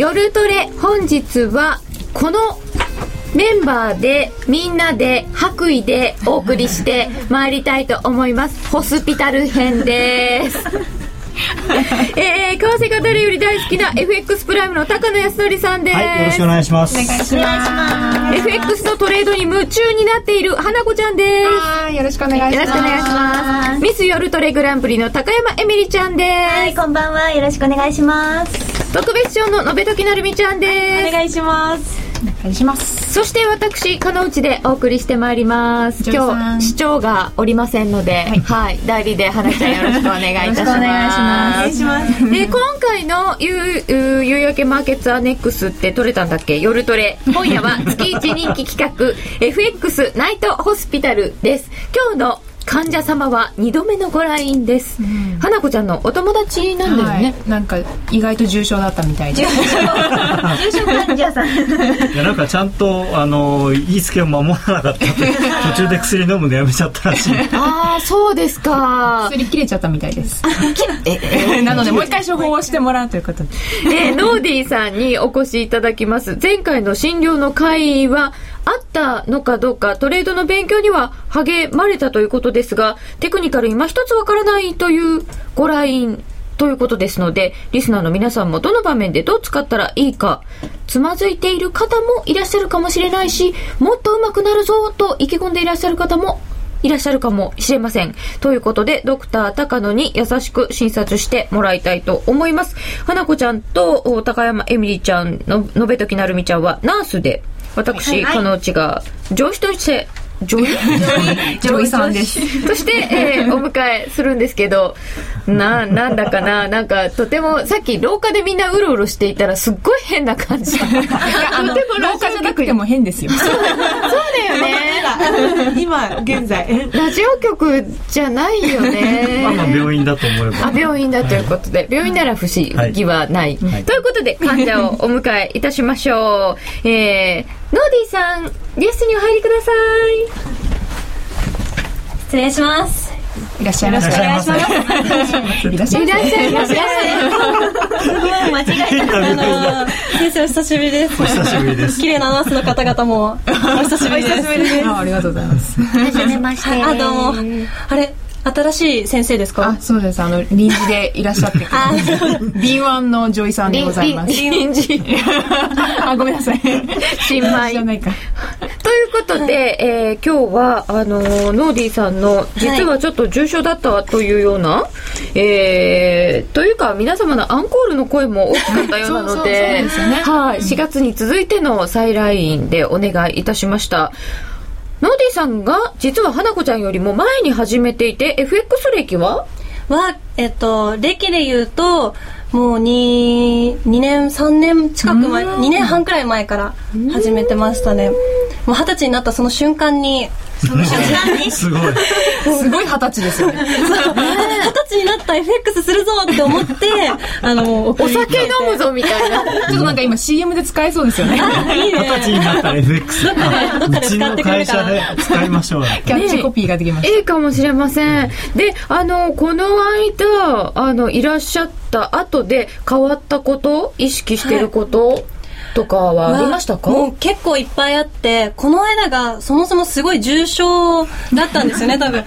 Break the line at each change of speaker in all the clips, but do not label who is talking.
夜トレ本日はこのメンバーでみんなで白衣でお送りしてまいりたいと思います。ホスピタル編です。えー、為替が誰より大好きな FX プライムの高野康則さんです、はい、
よろしくお願いします。お願いし
ます。FX のトレードに夢中になっている花子ちゃんです。
はいよろしくお願いします。よろしくお願いし
ます。ミス夜トレグランプリの高山エミリちゃんです。
はいこんばんは。よろしくお願いします。
特別賞の延べ時なるみちゃんです。
お願いします
お願いします。
そして私加納内でお送りしてまいります。今日市長がおりませんので、はい、はい、代理で花ちゃんよろしくお願いいたします。お願いします。で今回の夕夕焼けマーケッツアネックスって取れたんだっけ？夜トレ。今夜は月一人気企画 FX ナイトホスピタルです。今日の患者様は2度目のご来院です、うん、花子ちゃんのお友達なんだよね、
はい、なんか意外と重症だったみたいで。重
症患者さん。い
やなんかちゃんとあの言いつけを守らなかった 途中で薬飲むのやめちゃったらしい。
ああそうですか。
薬切れちゃったみたいです。なのでもう一回処方をしてもらうということで、
えー、ノーディーさんにお越しいただきます。前回の診療の会はあったのかどうかトレードの勉強には励まれたということですがテクニカル今一つわからないというご来院ということですので、リスナーの皆さんもどの場面でどう使ったらいいか、つまずいている方もいらっしゃるかもしれないし、もっと上手くなるぞと意気込んでいらっしゃる方もいらっしゃるかもしれません。ということで、ドクター高野に優しく診察してもらいたいと思います。花子ちゃんと高山エミリちゃんの、のべときなるみちゃんはナースで、私、はい、の内が上司としてジョイ
女医さんです。
そして、えー、お迎えするんですけど、な、なんだかな、なんか、とても、さっき廊下でみんなうろうろしていたら、すっごい変な感じ。いや、
あの、廊下じゃなくても変ですよ。そう
だよね。
今、現在。
ラジオ局じゃないよね。
まあ、病院だと思えば。
あ、病院だということで、病院なら不思議はない。はい、ということで、患者をお迎えいたしましょう。えー、ノーディーさんゲストにお入りください
失礼します
いらっしゃいませ。お願いします。
いらっしゃいませ。いらっしゃい
ませ。すごい間違えた。先生お久しぶりです。
お久しぶりです。
綺麗なナースの方々もお久しぶりです。
ありがとうございます。
はじめまして。あどうも。あれ新しい先生ですか？
あそうです。あの臨時でいらっしゃって。敏腕の女医さんでございます。
臨時。
あごめんなさい。
新米。じゃないか。ということで、はい、えー、今日はあのノーディーさんの実はちょっと重症だったというような、はい、えー、というか皆様のアンコールの声も大きかったようなのではい、4月に続いての再来院でお願いいたしましたノーディさんが実は花子ちゃんよりも前に始めていて FX 歴は？
は、えっと、歴で言うと、もう 2, 2年、3年近く前、2年半くらい前から始めてましたね。もう二十歳になったその瞬間にその瞬間に
すごい。
すごい二十歳ですよね。二十
歳になった FX するぞって思ってあの
お酒飲むぞみたいな。
ちょっとなんか今 CM で使えそうですよね。
二十歳になった FX
どっかでどっかで使ってくれ
たら。使いましょう
キャッチコピーができま
す、いいかもしれません。であのこの間あのいらっしゃった後で変わったこと？意識してること、はいとかはありましたか、
もう結構いっぱいあってこの間がそもそもすごい重症だったんですよね 多分。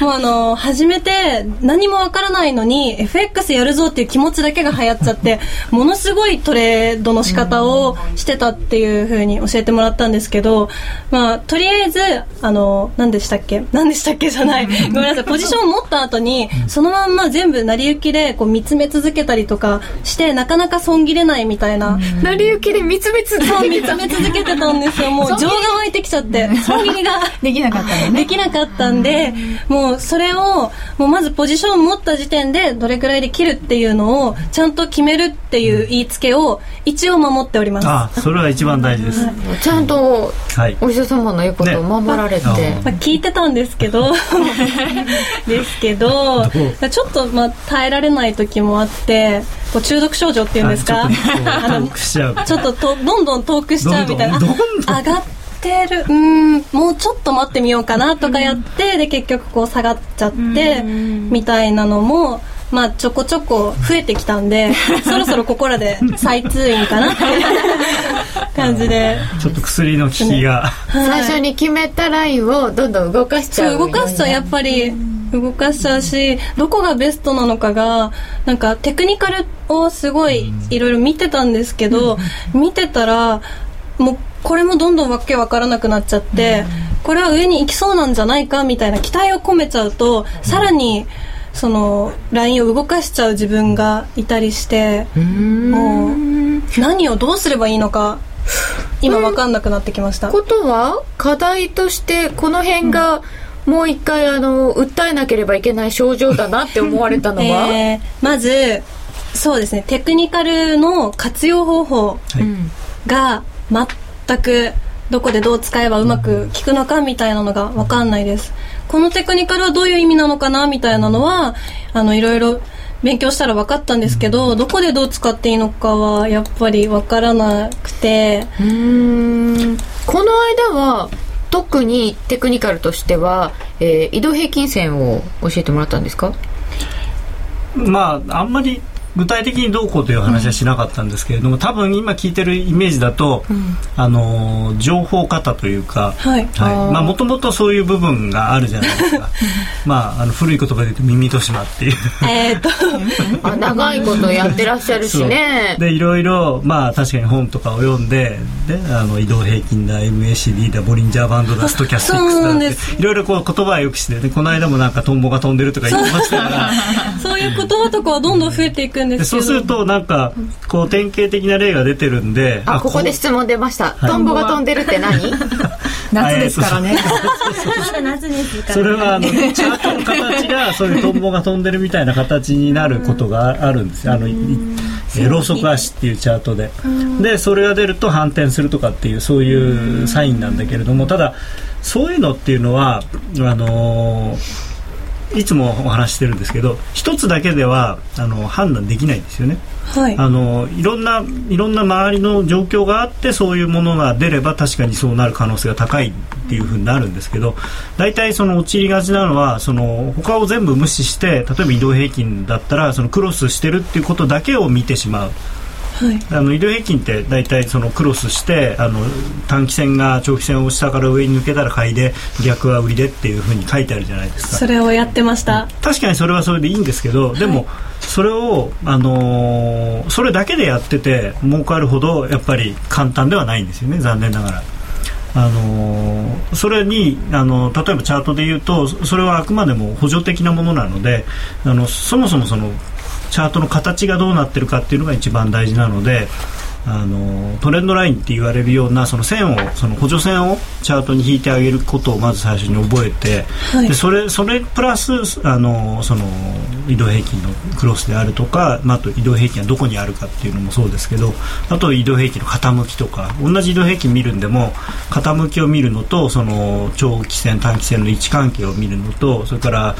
もうあの初めて何もわからないのに FX やるぞっていう気持ちだけが流行っちゃってものすごいトレードの仕方をしてたっていうふうに教えてもらったんですけど、まあ、とりあえずあの何でしたっけ？何でしたっけじゃない。ごめんなさい。ポジションを持った後にそのまんま全部成り行きでこう見つめ続けたりとかしてなかなか損切れないみたいな。
成り行きで見つめ続け
て見つめ続けてたんですよ。もう情が湧いてきちゃって。損切りが
できなかった
できなかったんでもうそれをもうまずポジションを持った時点でどれくらいで切るっていうのをちゃんと決めるっていう言いつけを一応守っております。
あそれは一番大事です、
ちゃんとお医者様の言うことを守られて、ね、
まあ、聞いてたんですけど。ですけどちょっとまあ耐えられない時もあってこう中毒症状っていうんですか？
あのちょ
っと とどんどん遠くしちゃうみたいな。上がってる。うん。もうちょっと待ってみようかなとかやって、で結局こう下がっちゃってみたいなのもまあちょこちょこ増えてきたんで そろそろここらで再通院かなっていう感じで。
ちょっと薬の効きが、
最初に決めたラインをどんどん動かしちゃう
動かすとやっぱり動かしちゃうしどこがベストなのかがなんかテクニカルをすごいいろいろ見てたんですけど、見てたらもうこれもどんどんわけわからなくなっちゃって、これは上に行きそうなんじゃないかみたいな期待を込めちゃうと、さらにそのラインを動かしちゃう自分がいたりしてもう何をどうすればいいのか今わかんなくなってきました。
ことは課題としてこの辺がもう一回あの訴えなければいけない症状だなって思われたのは、
えーまずそうですね。テクニカルの活用方法
はい。
が全くどこでどう使えばうまく効くのかみたいなのが分かんないです。このテクニカルはどういう意味なのかなみたいなのはあのいろいろ勉強したら分かったんですけどどこでどう使っていいのかはやっぱり分からなくて。
うーん。この間は特にテクニカルとしては、えー移動平均線を教えてもらったんですか？
まああんまり具体的にどうこうという話はしなかったんですけれども、多分今聞いてるイメージだと、あの情報型というか、
はい。
はい。まあもともとそういう部分があるじゃないですか。まああの古い言葉で言うと耳としまっていう。
えと。
あ長いことやってらっしゃるしね。
でいろいろまあ確かに本とかを読んでであの移動平均だ MACD だボリンジャーバンドだストキャスティックスだって
なんです。
いろいろこう言葉はよくしてねこの間もなんかトンボが飛んでるとか言ってましたから。
そう。いう言葉とかはどんどん増えていくんでけど。
ですそうするとなんかこう典型的な例が出てるんで
あここで質問出ました、トンボが飛んでるって何？
夏ですからね。
夏ですか
それはあのチャートの形がそういうトンボが飛んでるみたいな形になることがあるんですよ。あのローソク足っていうチャートで。でそれが出ると反転するとかっていうそういうサインなんだけれどもただそういうのっていうのはあのーいつもお話ししてるんですけど一つだけではあの判断できないんですよね。
はい
あのいろんないろんな周りの状況があってそういうものが出れば確かにそうなる可能性が高いっていうふうになるんですけど大体その陥りがちなのはその他を全部無視して例えば移動平均だったらそのクロスしてるっていうことだけを見てしまう。
はい。
あの移動平均って大体そのクロスしてあの短期線が長期線を下から上に抜けたら買いで逆は売りでっていうふうに書いてあるじゃないですか。
それをやってました。
確かにそれはそれでいいんですけどでもそれを、あのーそれだけでやってて儲かるほどやっぱり簡単ではないんですよね残念ながら。あのーそれにあの例えばチャートで言うとそそれはあくまでも補助的なものなのであのそもそもそのチャートの形がどうなってるかっていうのが一番大事なのであのトレンドラインって言われるようなその線をその補助線をチャートに引いてあげることをまず最初に覚えて、
はい。
でそれそれプラスあのその移動平均のクロスであるとか、まあ、あと移動平均はどこにあるかっていうのもそうですけどあと移動平均の傾きとか同じ移動平均見るんでも傾きを見るのとその長期線短期線の位置関係を見るのとそれから、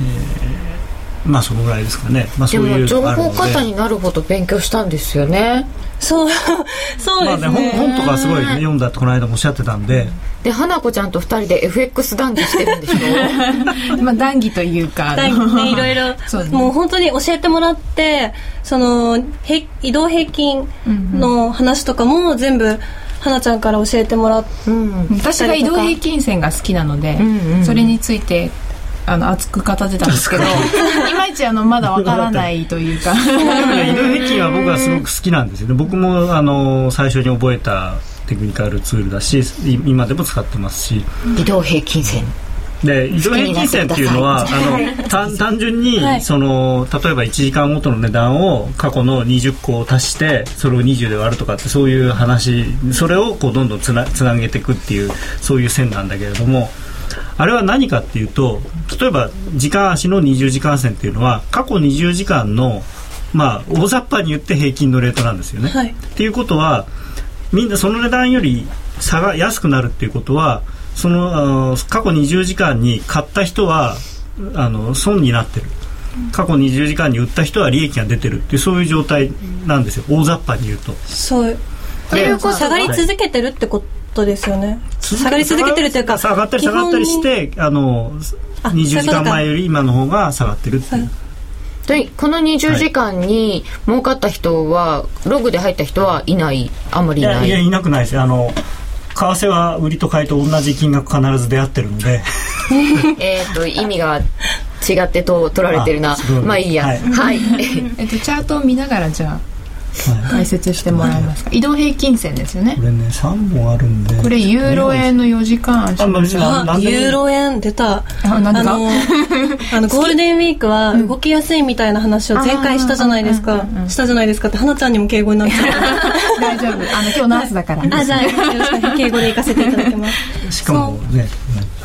えーまあそのぐらいですかね、まあ、
で
そういう
も情報型になるほど勉強したんですよね。
そう そう
まあね、
ですね,、
本本とかすごい、ね、読んだってこの間もおっしゃってたんで、
で花子ちゃんと二人で FX 談義してるんでしょ？
まあ談義というか。
だいぶねいろいろ
ね。
もう本当に教えてもらってそのへ移動平均の話とかも全部花ちゃんから教えてもらって、
うん。
私が移動平均線が好きなので、
んうん。
それについてあの熱く語ってたんですけどいまいちあのまだわからないというか。
でもね。移動平均は僕はすごく好きなんですよ。ね僕もあの最初に覚えたテクニカルツールだしい今でも使ってますし。
移動平均線。
で移動平均線っていうのはあの単 単純に、
はい。
その例えば1時間ごとの値段を過去の20個を足してそれを20で割るとかってそういう話それをこうどんどんつなつなげていくっていうそういう線なんだけれどもあれは何かっていうと例えば時間足の20時間線っていうのは過去20時間のまあ大雑把に言って平均のレートなんですよね。
はい。
っていうことはみんなその値段より差が安くなるっていうことはその過去20時間に買った人はあの損になってる。過去20時間に売った人は利益が出てる。っていうそういう状態なんですよ。大雑把に言うと。
そう。
ということは。
下がり続けてるってことですよね下がり続けてるというか
下がったり下がったりしてあの
あ
20時間前より今の方が下がってるっていう。
でこの20時間に儲かった人は、ログで入った人はいない。あんまりいない。
いやいやいなくないです。あの為替は売りと買いと同じ金額必ず出会ってるので。
えっと意味が違ってと取られてるな。まあいいや。
は
はいい、
えっと、チャートを見ながらじゃあ解説してもらえますか？移動平均線ですよね。
これね3本あるんで。
これユーロ円の4時間足
あ
ユーロ円出た。
あなん
あの あのゴールデンウィークは動きやすいみたいな話を前回したじゃないですか。
うんうんうん
したじゃないですかって花ちゃんにも敬語になっちゃった。
大丈夫。あの今日ナースだから。
あじゃあよろしく敬語で行かせていただきます。
しかもね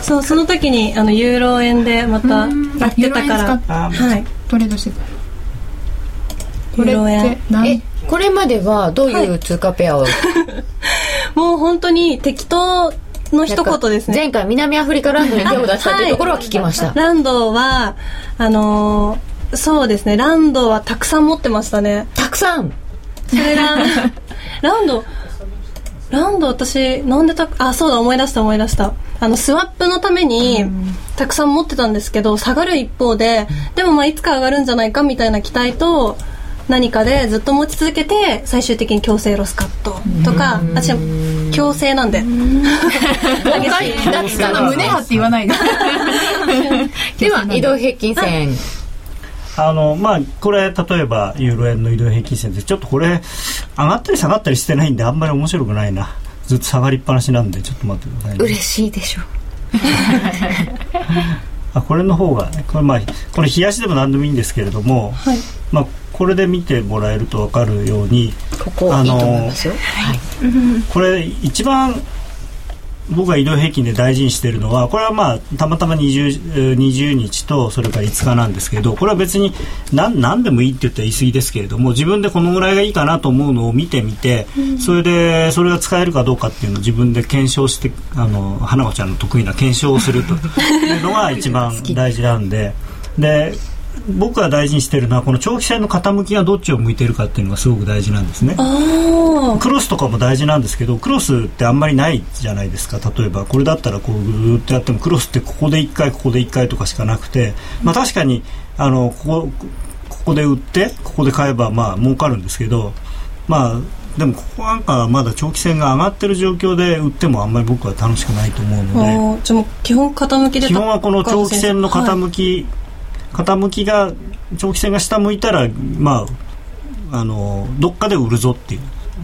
そうその時にあのユーロ円でまたやってたから。
あ
はい。
トレードしてた。こ
ユーロ円。
えこれまではどういう通貨ペアを、
もう本当に適当の一言ですね。
前回南アフリカランドに手を出したっていうところは聞きました、
ランドはあのーそうですね。ランドはたくさん持ってましたね。
たくさん？
それが ランドランド私なんでたあそうだ思い出した思い出した。あのスワップのためにたくさん持ってたんですけど下がる一方ででもまあいつか上がるんじゃないかみたいな期待と何かでずっと持ち続けて最終的に強制ロスカットとかあ違う強制なんで。
5回だったの
胸張って言わないで。
では 移動平均線、
あのまあこれ例えばユーロ円の移動平均線でちょっとこれ上がったり下がったりしてないんであんまり面白くないな。ずっと下がりっぱなしなんでちょっと待ってくださいね。
嬉しいでしょ
あこれの方がこれまあこれ冷やしでも何でもいいんですけれども、
はい。
まあこれで見てもらえると分かるように
ここいいと思いますよ、はい
これ一番僕が移動平均で大事にしているのはこれはまあたまたま 20, えー20日とそれから5日なんですけどこれは別に何何でもいいって言ったら言い過ぎですけれども自分でこのぐらいがいいかなと思うのを見てみて、それでそれが使えるかどうかっていうのを自分で検証してあの花子ちゃんの得意な検証をするというのが一番大事なんで。で僕が大事にしているのはこの長期戦の傾きがどっちを向いているかっていうのがすごく大事なんですね。
あ
クロスとかも大事なんですけどクロスってあんまりないじゃないですか例えば。これだったらこうぐーっとやってもクロスってここで1回ここで1回とかしかなくて、まあ、確かにあのここここで売ってここで買えばまあ儲かるんですけどまあでもここなんかはまだ長期戦が上がってる状況で売ってもあんまり僕は楽しくないと思う
あ
ので。
基本傾きで
基本はこの長期戦の
はい。
傾き、傾きが長期戦が下向いたらまああのどっかで売るぞっていう。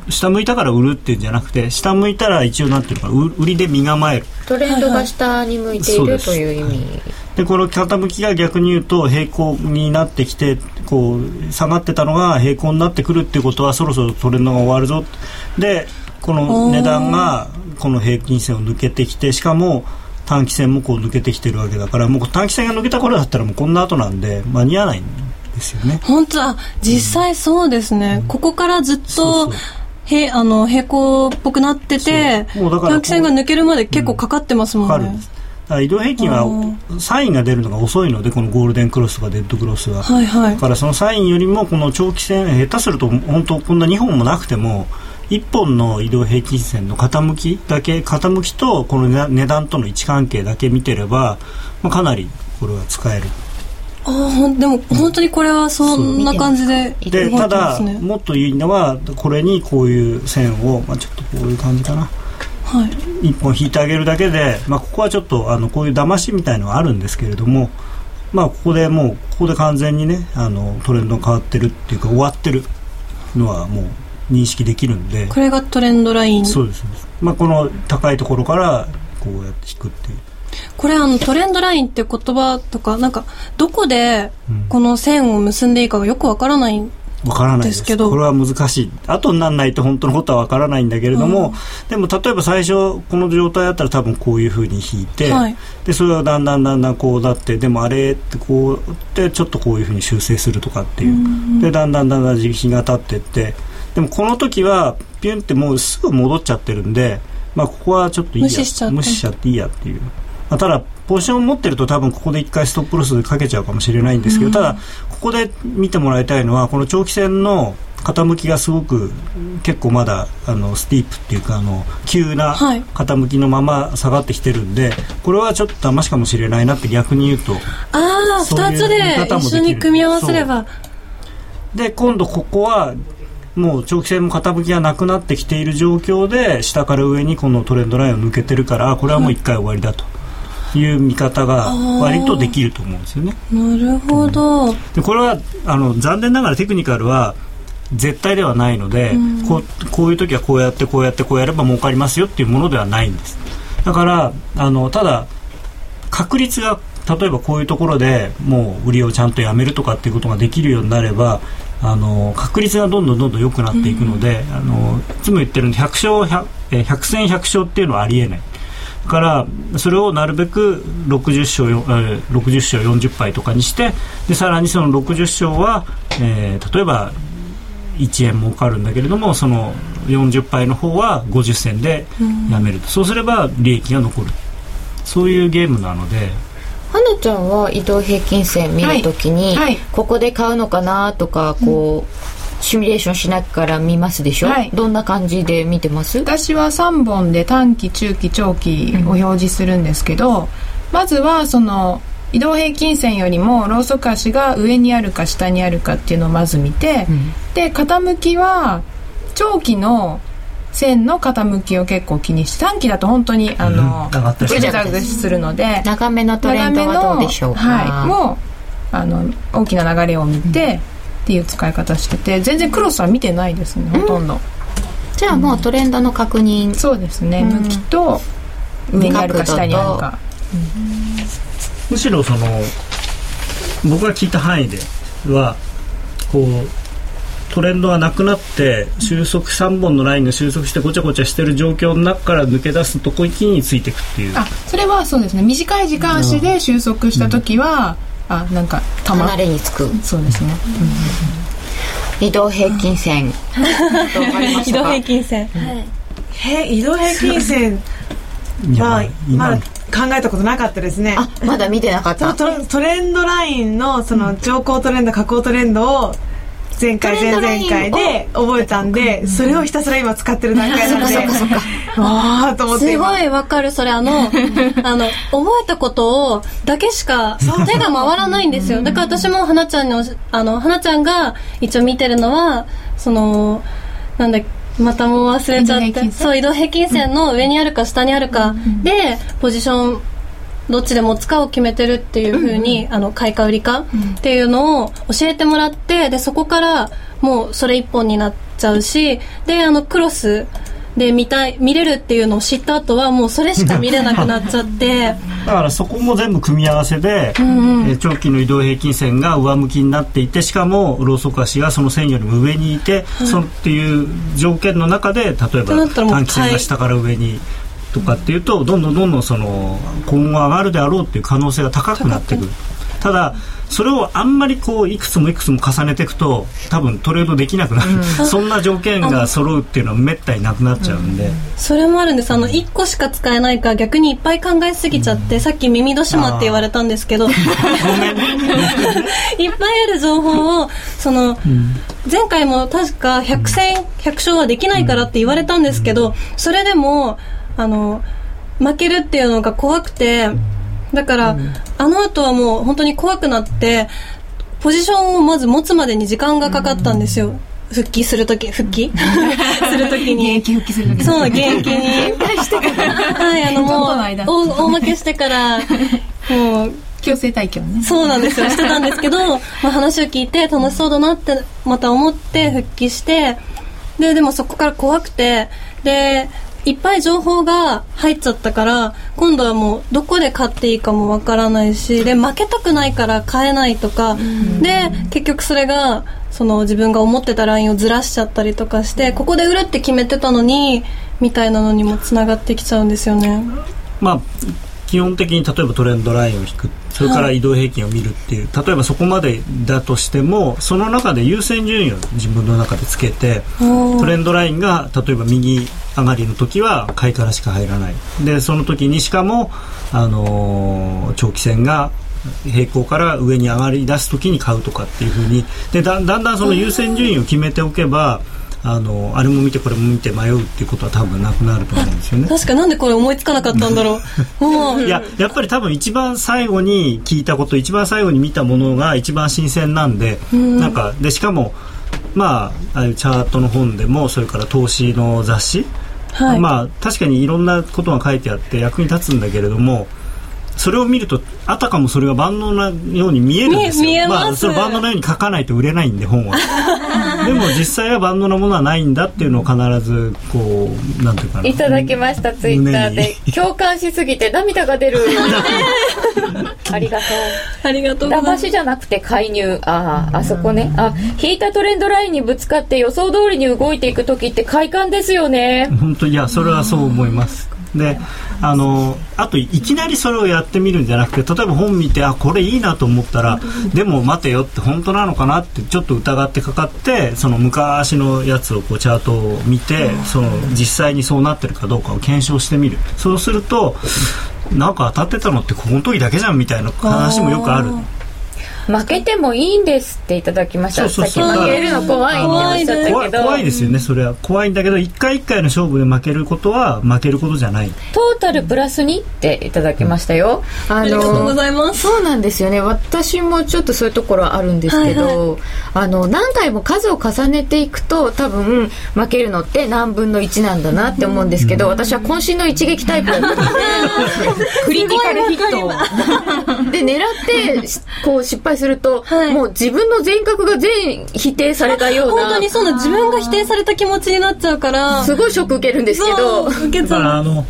下向いたから売るっていうんじゃなくて下向いたら一応なんていうのかな売売りで身構える。
トレンドが下に向いているという意味。
でこの傾きが逆に言うと平行になってきてこう下がってたのが平行になってくるっていうことはそろそろトレンドが終わるぞでこの値段がこの平均線を抜けてきてしかも短期線もこう抜けてきてるわけだからもう短期線が抜けた頃だったらもうこんな後なんで間に合わないんですよね。
本当だ。実際そうですね、ここからずっとへあの平行っぽくなってて短期線が抜けるまで結構かかってますもんね。
移動平均はサインが出るのが遅いのでこのゴールデンクロスとかデッドクロスは、
はいはい。
だからそのサインよりもこの長期線下手すると本当こんな2本もなくても1本の移動平均線の傾きだけ傾きとこの値値段との位置関係だけ見てれば、まあ、かなりこれは使える。
あーほんでも本当にこれはそんな感じで動いて
で
ね。
だもっといいのはこれにこういう線を、まあ、ちょっとこういう感じかな。
はい。
1本引いてあげるだけで、まあ、ここはちょっとあのこういう騙しみたいのはあるんですけれども、まあ、ここでもうここで完全にねあのトレンドが変わってるっていうか終わってるのはもう認識できるんで。
これがトレンドライン。
そうです。そうです、まあ、この高いところからこうやって引くっていう。
これあのトレンドラインって言葉とかなんかどこで
うん。
この線を結んでいいかがよくわからない
わからないです。
けど
これは難しい。後にならないと本当のことはわからないんだけれども、でも例えば最初この状態だったら多分こういうふうに引いて、
はい。
でそれがだんだんだんだんこうなってでもあれってこうでちょっとこういうふうに修正するとかっていう、でだんだんだんだん日が経ってってでもこの時はピュンってもうすぐ戻っちゃってるんで、まあ、ここはちょっといいや。
無視しちゃって。
無視しちゃっていいやっていう。まあ、ただポジションを持ってると多分ここで一回ストップロスかけちゃうかもしれないんですけど、ただここで見てもらいたいのはこの長期戦の傾きがすごく結構まだあのスティープっていうかあの急な
はい。
傾きのまま下がってきてるんで、これはちょっと騙しかもしれないなって逆に言うと
ああ
そういう
2つで一緒に組み合わせれば。
で今度ここはもう長期戦も傾きがなくなってきている状況で下から上にこのトレンドラインを抜けてるからこれはもう1回終わりだと。いう見方が割とできると思うんですよね。
なるほど、
でこれはあの残念ながらテクニカルは絶対ではないので、こうこういう時はこうやってこうやってこうやれば儲かりますよっていうものではないんです。だからあのただ確率が例えばこういうところでもう売りをちゃんとやめるとかっていうことができるようになればあの確率がどんどんどんどん良くなっていくので、あのいつも言ってるんで100勝 100, えー100戦100勝っていうのはありえない。だからそれをなるべく60勝よ、えー60勝40敗とかにしてでさらにその60勝は、えー例えば1円儲かるんだけれどもその40敗の方は50銭でやめると、そうすれば利益が残る。そういうゲームなので
花ちゃんは移動平均線見るときに、
はいはい。
ここで買うのかなとかこう、シミュレーションしながら見ますでしょ、
はい。
どんな感じで見てます？
私は3本で短期中期長期を表示するんですけど、まずはその移動平均線よりもローソク足が上にあるか下にあるかっていうのをまず見て、で傾きは長期の線の傾きを結構気にして短期だと本当にあの、
うん。上がったり
ぐちゃぐちゃするので
長めのトレンドはどうでしょうか、
はい、もうあの大きな流れを見て、っていう使い方してて全然クロスは見てないですねほとんど、
じゃあもうトレンドの確認。
そうですね、
うん。
向きと上にあるか下にあるか。
むしろその僕が聞いた範囲ではこうトレンドがなくなって収束3本のラインが収束してごちゃごちゃしてる状況の中から抜け出すとこについていくっていう。
あそれはそうですね。短い時間足で収束した時は、あなんかたま
離れにつく。
そうですね、
移動平均線。
移動平均線。
へ移動平均線。は
今。
まだ考えたことなかったですね。
あまだ見てなかった。
トレンドラインのその上降トレンド下降トレンドを前回前回で覚えたんでそれをひたすら今使ってる段階なんで。
そっかそっか
ああと思って
す
今
ごいわかるそれあの あの覚えたことをだけしか手が回らないんですよ。だから私も花ちゃんにあの花ちゃんが一応見てるのはそのなんだまたもう忘れちゃって
移動平均線。
そう移動平均線の上にあるか下にあるかでポジションどっちで持つかを決めてるっていう風に、あの買いか売りかっていうのを教えてもらってでそこからもうそれ一本になっちゃうしであのクロスで見たい見れるっていうのを知った後はもうそれしか見れなくなっちゃって。
だからそこも全部組み合わせで、えー長期の移動平均線が上向きになっていてしかもローソク足がその線よりも上にいて、そのっていう条件の中で例え
と
ば短期線が下から上にとかっていうとどんどんどんどんその今後上がるであろうっていう可能性が高くなってくる。ただそれをあんまりこういくつもいくつも重ねていくと多分トレードできなくなる、そんな条件が揃うっていうのはめったになくなっちゃうんで、
それもあるんです。あの1個しか使えないから逆にいっぱい考えすぎちゃって、さっき耳戸島って言われたんですけど。いっ
ごめんね。
ぱいある情報をその、前回も確か100戦100勝はできないからって言われたんですけどそれでもあの負けるっていうのが怖くてだから、あの後はもう本当に怖くなってポジションをまず持つまでに時間がかかったんですよ。復帰するとき復帰？するときに。
現役復帰する時。
そう、現役に。はい、あの、もう、大大負けしてから、もう、
強制退去ね。
そうなんですよ、してたんですけど、まあ、話を聞いて楽しそうだなって、また思って復帰して、で、でもそこから怖くて、で、いっぱい情報が入っちゃったから、今度はもうどこで買っていいかもわからないし、で、負けたくないから買えないとか、で、結局それが、その自分が思ってたラインをずらしちゃったりとかして、ここで売るって決めてたのに、みたいなのにもつながってきちゃうんですよね。
まあ基本的に例えばトレンドラインを引くそれから移動平均を見るっていう、例えばそこまでだとしてもその中で優先順位を自分の中でつけてトレンドラインが例えば右上がりの時は買いからしか入らない。でその時にしかも、あのー長期線が平行から上に上がり出す時に買うとかっていうふうに。でだだんだんその優先順位を決めておけばあのあれも見てこれも見て迷うっていうことは多分なくなると思うんですよね。
確かなんでこれ思いつかなかったんだろう。
いややっぱり多分一番最後に聞いたこと一番最後に見たものが一番新鮮なんで、なんかでしかもまあああいうチャートの本でもそれから投資の雑誌、
はい。
まあ確かにいろんなことが書いてあって役に立つんだけれどもそれを見るとあたかもそれが万能なように見えるんですよ。
ます。
あ、それ万能なように書かないと売れないんで本は。でも実際は万能なものはないんだっていうのを必ずこうなんていうかな。い
ただきましたツイッターで。
胸
共感しすぎて涙が出る。ありがとう。
ありがとう
騙しじゃなくて介入。あああそこね。あ引いたトレンドラインにぶつかって予想通りに動いていく時って快感ですよね。
本当いやそれはそう思いますであのあといきなりそれをやってみるんじゃなくて例えば本見てあこれいいなと思ったらでも待てよって本当なのかなってちょっと疑ってかかってその昔のやつをこうチャートを見てその実際にそうなってるかどうかを検証してみる。そうするとなんか当たってたのってこの時だけじゃんみたいな話もよくある。
負けてもいいんですっていただきました。
そうそうそう。
負けるの怖いっておっしゃった
怖い
けど
怖いですよねそれは。怖いんだけど一回一回の勝負で負けることは負けることじゃない。
トータルプラス2っていただきましたよ、あ
ありがとうございます。
そうなんですよね。私もちょっとそういうところあるんですけど、あの何回も数を重ねていくと多分負けるのって何分の1なんだなって思うんですけど、私は渾身の一撃タイプだったので クリティカルヒット。を で狙ってしこう失敗すると、
はい。
もう自分の全角が全否定されたような。
本当にそうな自分が否定された気持ちになっちゃうから
すごいショック受けるんですけど。
受け
だ
ちゃう
からあの、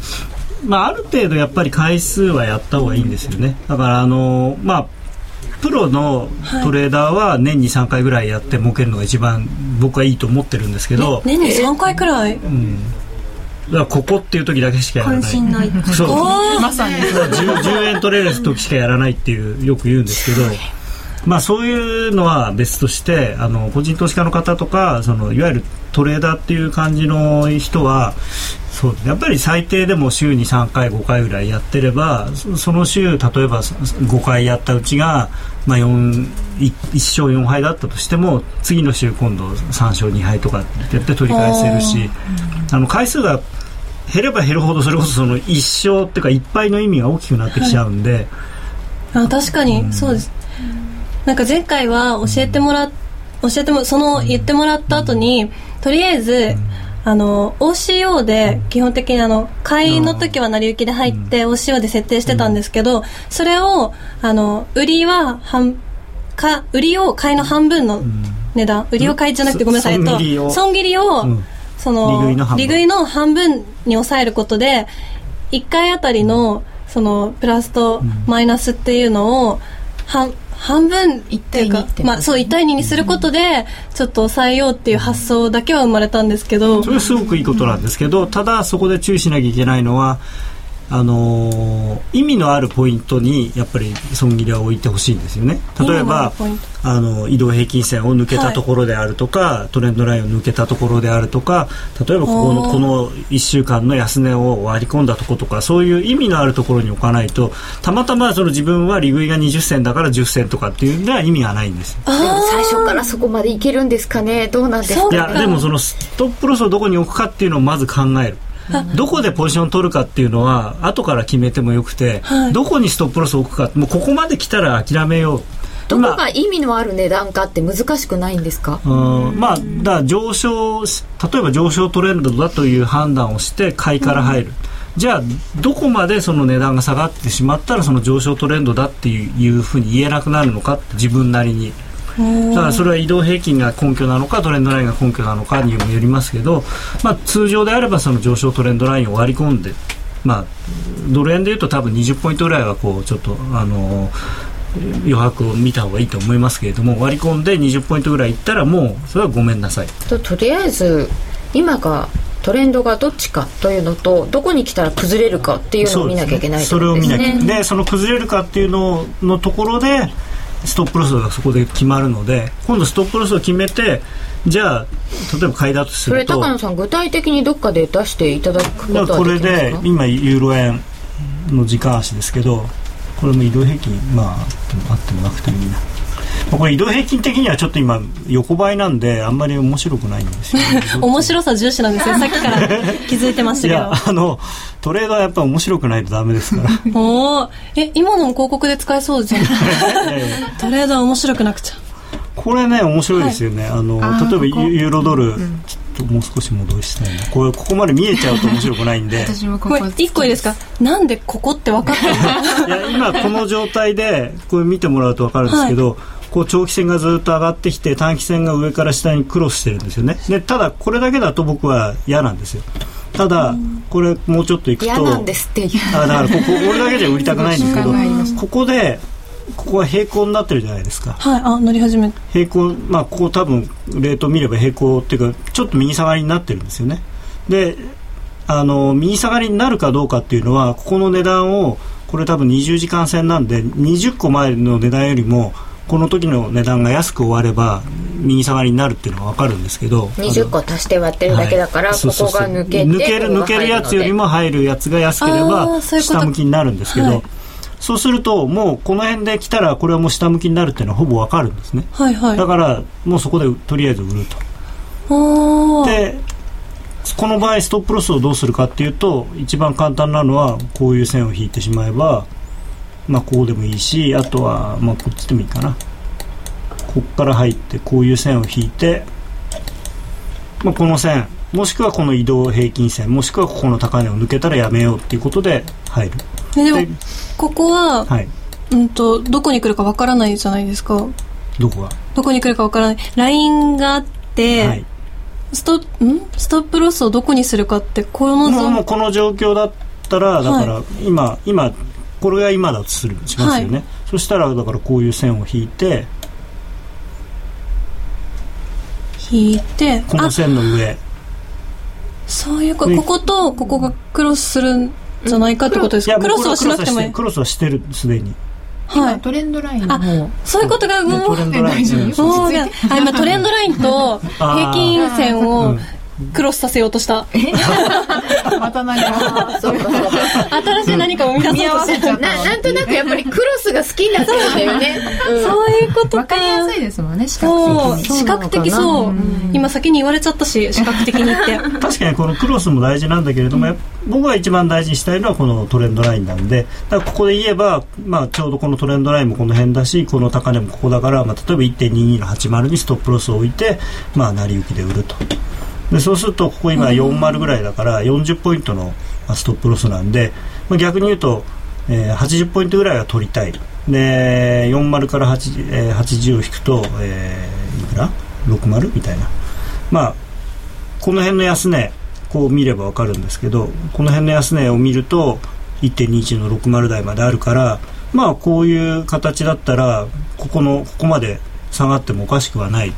まあ、ある程度やっぱり回数はやった方がいいんですよね。だからあのまあプロのトレーダーは年に3回ぐらいやって儲けるのが一番僕はいいと思ってるんですけど、
年に3回くらい？
うん、だからここっていう時だけしかやらない。
渾身の一
そう。
まさに
10, 10円取れる時しかやらないっていうよく言うんですけど、まあ、そういうのは別としてあの個人投資家の方とかそのいわゆるトレーダーっていう感じの人はそうやっぱり最低でも週に3回5回ぐらいやってればそその週例えば5回やったうちが、まあ、4 1勝4敗だったとしても次の週今度3勝2敗とかってやって取り返せるしあの回数が減れば減るほどそれこそその一勝っていうかいっぱいの意味が大きくなってきちゃうんで、
あ確かにそうですなんか前回は教えてもらっ教えてもその言ってもらった後にとりあえずあの OCO で基本的にあの買いの時は成り行きで入って OCO で設定してたんですけどそれをあの売りは半か売りを買いの半分の値段。売りを買いじゃなくてごめんなさい。と
損切りを。
その
利食いの半分。
利食いの半分に抑えることで1回あたりのそのプラスとマイナスっていうのを半半分っていうか
一対二って
まあそう1対2にすることでちょっと抑えようっていう発想だけは生まれたんですけど。
それはすごくいいことなんですけどただそこで注意しなきゃいけないのはあのー意味のあるポイントにやっぱり損切りは置いてほしいんですよね。例えばあの移動平均線を抜けたところであるとか、トレンドラインを抜けたところであるとか例えばここのこの1週間の安値を割り込んだところとかそういう意味のあるところに置かないとたまたまその自分は利食いが20銭だから10銭とかっていうのは意味がないんですよ。
でも最初からそこまでいけるんですかね？どうなんですか
いやでもそのストップロスをどこに置くかっていうのをまず考える どこでポジションを取るかっていうのは後から決めてもよくて、
はい。
どこにストップロスを置くかもうここまで来たら諦めよう。
どこが意味のある値段かって難しくないんですか？
うんまあだ上昇し例えば上昇トレンドだという判断をして買いから入る、じゃあどこまでその値段が下がってしまったらその上昇トレンドだっていうふうに言えなくなるのか自分なりにだからそれは移動平均が根拠なのかトレンドラインが根拠なのかにもよりますけど、まあ、通常であればその上昇トレンドラインを割り込んで、まあ、ドル円でいうと多分20ポイントぐらいはこうちょっとあの余白を見た方がいいと思いますけれども割り込んで20ポイントぐらいいったらもうそれはごめんなさい。
ととりあえず今がトレンドがどっちかというのとどこに来たら崩れるかっていうのを見なきゃいけない
それを見なきゃ
ね。
でその崩れるかっていうののところでストップロスがそこで決まるので今度ストップロスを決めてじゃあ例えば買いだとす
それ
ると
高野さん具体的にどっかで出していただくこと
これ
で
今ユーロ円の時間足ですけどこれも移動平均まああってもなくてもいいな。まあこれ移動平均的にはちょっと今横ばいなんであんまり面白くないんですよ、ね、
面白さ重視なんですよ。さっきから気づいてました
い
け
やあのトレードはやっぱ面白くないとダメですから。
ど おおえ今のも広告で使えそうじゃんトレードは面白くなくちゃ。
これね面白いですよね、あの
あー
例えばユユーロドル、ちょっともう少し戻したいな。これここまで見えちゃうと面白くないんで。
私もここ
これ一個いいですか？なんでここって分かったの？
いや今この状態でこれ見てもらうと分かるんですけど、こう長期線がずっと上がってきて短期線が上から下にクロスしてるんですよね。でただこれだけだと僕は嫌なんですよ。ただこれもうちょっといくと
嫌なんですっていう。
あだからこここれだけじゃ売りたくないんですけどここでここは平行になってるじゃないですか。
はいあ乗り始め。
平行まあここ多分レート見れば平行っていうかちょっと右下がりになってるんですよね。であの右下がりになるかどうかっていうのはここの値段をこれ多分20時間線なんで20個前の値段よりもこの時の値段が安く終われば右下がりになるっていうのは分かるんですけど
20個足して割ってるだけだから、
はい。
ここが抜けて
抜ける抜けるやつよりも入るやつが安けれ
あ
ば下向きになるんですけど、
はい。
そうするともうこの辺で来たらこれはもう下向きになるっていうのはほぼ分かるんですね。
はいはい。
だからもうそこでとりあえず売ると。でこの場合ストップロスをどうするかっていうと一番簡単なのはこういう線を引いてしまえばまあこうでもいいしあとはまあこっちでもいいかな。こっから入ってこういう線を引いて、まあ、この線もしくはこの移動平均線もしくはここの高値を抜けたらやめようっていうことで入る。
えでも
で
ここは、
はい。
うんとどこに来るかわからないじゃないですか。
どこが？
どこに来るかわからない。ラインがあって、
はい。
ストん？ストップロスをどこにするかってこの
もうもうこの状況だったらだから今、今これが今だとするしますよね、そしたらだからこういう線を引いて
引いてあ
この線の上。
そういうこ
ね
こことここがクロスするんじゃないかってことですか、クロスはしなくてもいい。
クロスはしてるすでに。
はい。
トレンドラインの方。
そういうことがもう
トレン
あ今トレンドラインと 平均線
う
を
ん
クロスさせようとした。
また何か。
新しい何かを生み出そうとして。
ななんとなくやっぱりクロスが好きになってるんだよね、うん。
そういうことか。
わかりやすいですもんね視
そう
覚的。に
視覚的そう今先に言われちゃったし視覚的に言って。
確かにこのクロスも大事なんだけれども、僕が一番大事にしたいのはこのトレンドラインなんでだからここで言えば、まあ、ちょうどこのトレンドラインもこの辺だしこの高値もここだから、まあ、例えば1.22の80にストップロスを置いて、まあ、成り行きで売るとでそうするとここ今40ぐらいだから40ポイントのストップロスなんで、まあ、逆に言うと、えー80ポイントぐらいは取りたいで40から80、えー80を引くと、えーいくら ?60 みたいなまあこの辺の安値こう見ればわかるんですけどこの辺の安値を見ると1.21の60台まであるからまあこういう形だったらここのここまで下がってもおかしくはない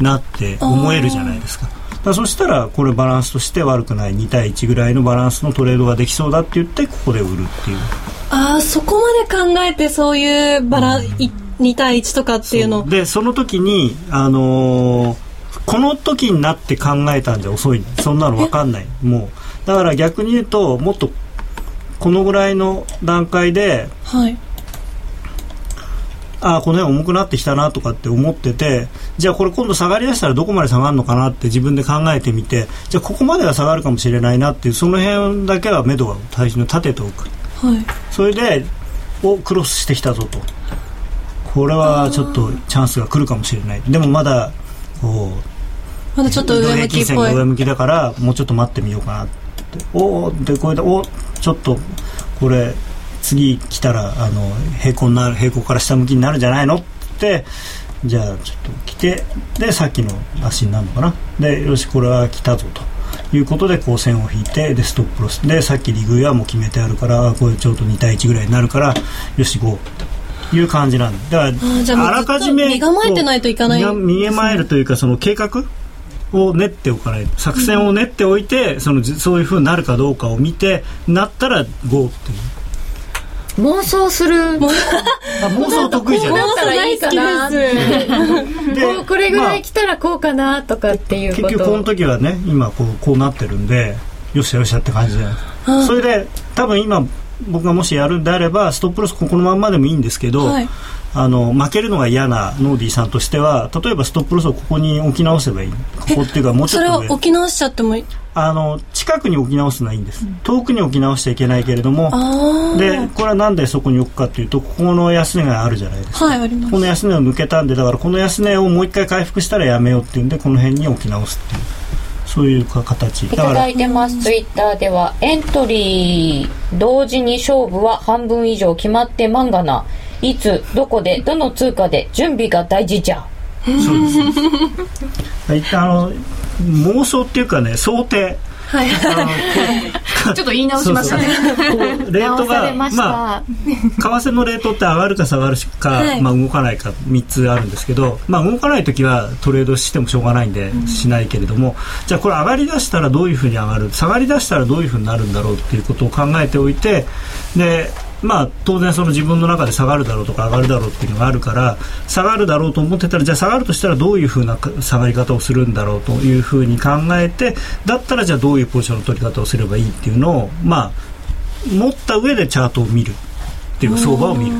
なって思えるじゃないですか。だそしたらこれバランスとして悪くない2対1ぐらいのバランスのトレードができそうだって言ってここで売るっていう。
ああそこまで考えてそういうバラ、い2対1とかっていうの。
でその時にあのーこの時になって考えたんじゃ遅い。そんなの分かんない。もう。だから逆に言うともっとこのぐらいの段階で
はい
ああこの辺重くなってきたなとかって思っててじゃあこれ今度下がりだしたらどこまで下がるのかなって自分で考えてみてじゃあここまでは下がるかもしれないなっていうその辺だけは目処を最初に立てておく。
はい。
それでおクロスしてきたぞと。これはちょっとチャンスが来るかもしれない。でもまだこう
まだちょっと上向きっ
線
ぽい。
が上向きだからもうちょっと待ってみようかなって。おーでこれでおちょっとこれ次来たらあの平行になる平行から下向きになるんじゃないのってじゃあちょっと来てでさっきの足になるのかな。でよしこれは来たぞということでこう線を引いてでストップロス。でさっき利食いはもう決めてあるからこれちょうど2対1ぐらいになるからよし5という感じなんでだからあらかじめ
身構えてないといかない
こう見構えるというかその計画を練っておかないと作戦を練っておいて、そのじそういうふうになるかどうかを見てなったら GO っていう
妄想する。
あ妄想得意じゃない。
だったらいいかな
で
こうこれぐらい
ま
来たらこうかなとかっていうこと。
あ結局この時はね今こうこうなってるんでよっしゃよっしゃって感じじゃないですかそれで多分今僕がもしやるんであればストップロスここのまんまでもいいんですけど、
はい。
あの負けるのが嫌なノーディーさんとしては例えばストップロスをここに置き直せばいい。ここっていうかもうちょ
それを
っと上
置き直しちゃってもいい
あの近くに置き直すのはいいんです、遠くに置き直しちゃいけないけれども
あ
でこれはなんでそこに置くかというとここの安値があるじゃないですか。
はいあります。
この安値を抜けたんでだからこの安値をもう一回回復したらやめようっていうんでこの辺に置き直すっていうそういうか形。
いた
だから
だいてます。ツイッターではエントリー同時に勝負は半分以上決まって漫画な。いつどこでどの通貨で準備が大事じゃ
そうです。一旦あの妄想っていうかね想定。
はい。
あの
ちょっと言い直しましたね
こうレートが
ま
まあ為替のレートって上がるか下がるか、
はい。
まあ、動かないか3つあるんですけど、まあ、動かない時はトレードしてもしょうがないんでしないけれども、じゃあこれ上がりだしたらどういうふうに上がる下がりだしたらどういうふうになるんだろうっていうことを考えておいてでまあ、当然その自分の中で下がるだろうとか上がるだろうっていうのがあるから下がるだろうと思ってたらじゃあ下がるとしたらどういうふうな下がり方をするんだろうというふうに考えてだったらじゃあどういうポジションの取り方をすればいいっていうのを、まあ、持った上でチャートを見るっていうか相場を見る。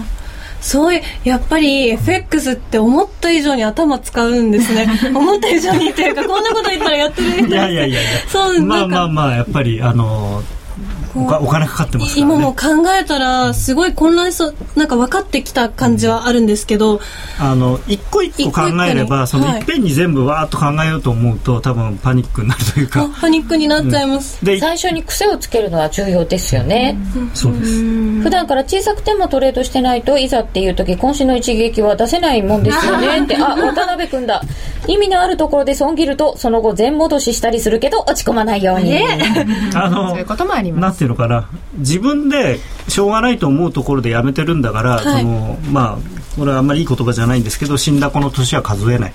そうやっぱり FX って思った以上に頭使うんですね。思った以上にっていうかこんなこと言ったらやってる人
いやいやいやいや。
そう
まあまあまあやっぱりあのおかお金かかってますからね。
今も考えたらすごい混乱しそうなんか分かってきた感じはあるんですけど。
あの一個一個考えればそのいっぺんに全部わーっと考えようと思うと多分パニックになるという
あ
か
パニックになっちゃいます、
で
最初に癖をつけるのは重要ですよね、
そうです。
普段から小さくてもトレードしてないといざっていう時今週の一撃は出せないもんですよね。ってあ渡辺君だ。意味のあるところで損切るとその後全戻ししたりするけど落ち込まないように、
あの
そういうこともあります
ていうのかな。自分でしょうがないと思うところでやめてるんだから、
はい。
そのまあこれはあんまりいい言葉じゃないんですけど死んだ子の年は数えない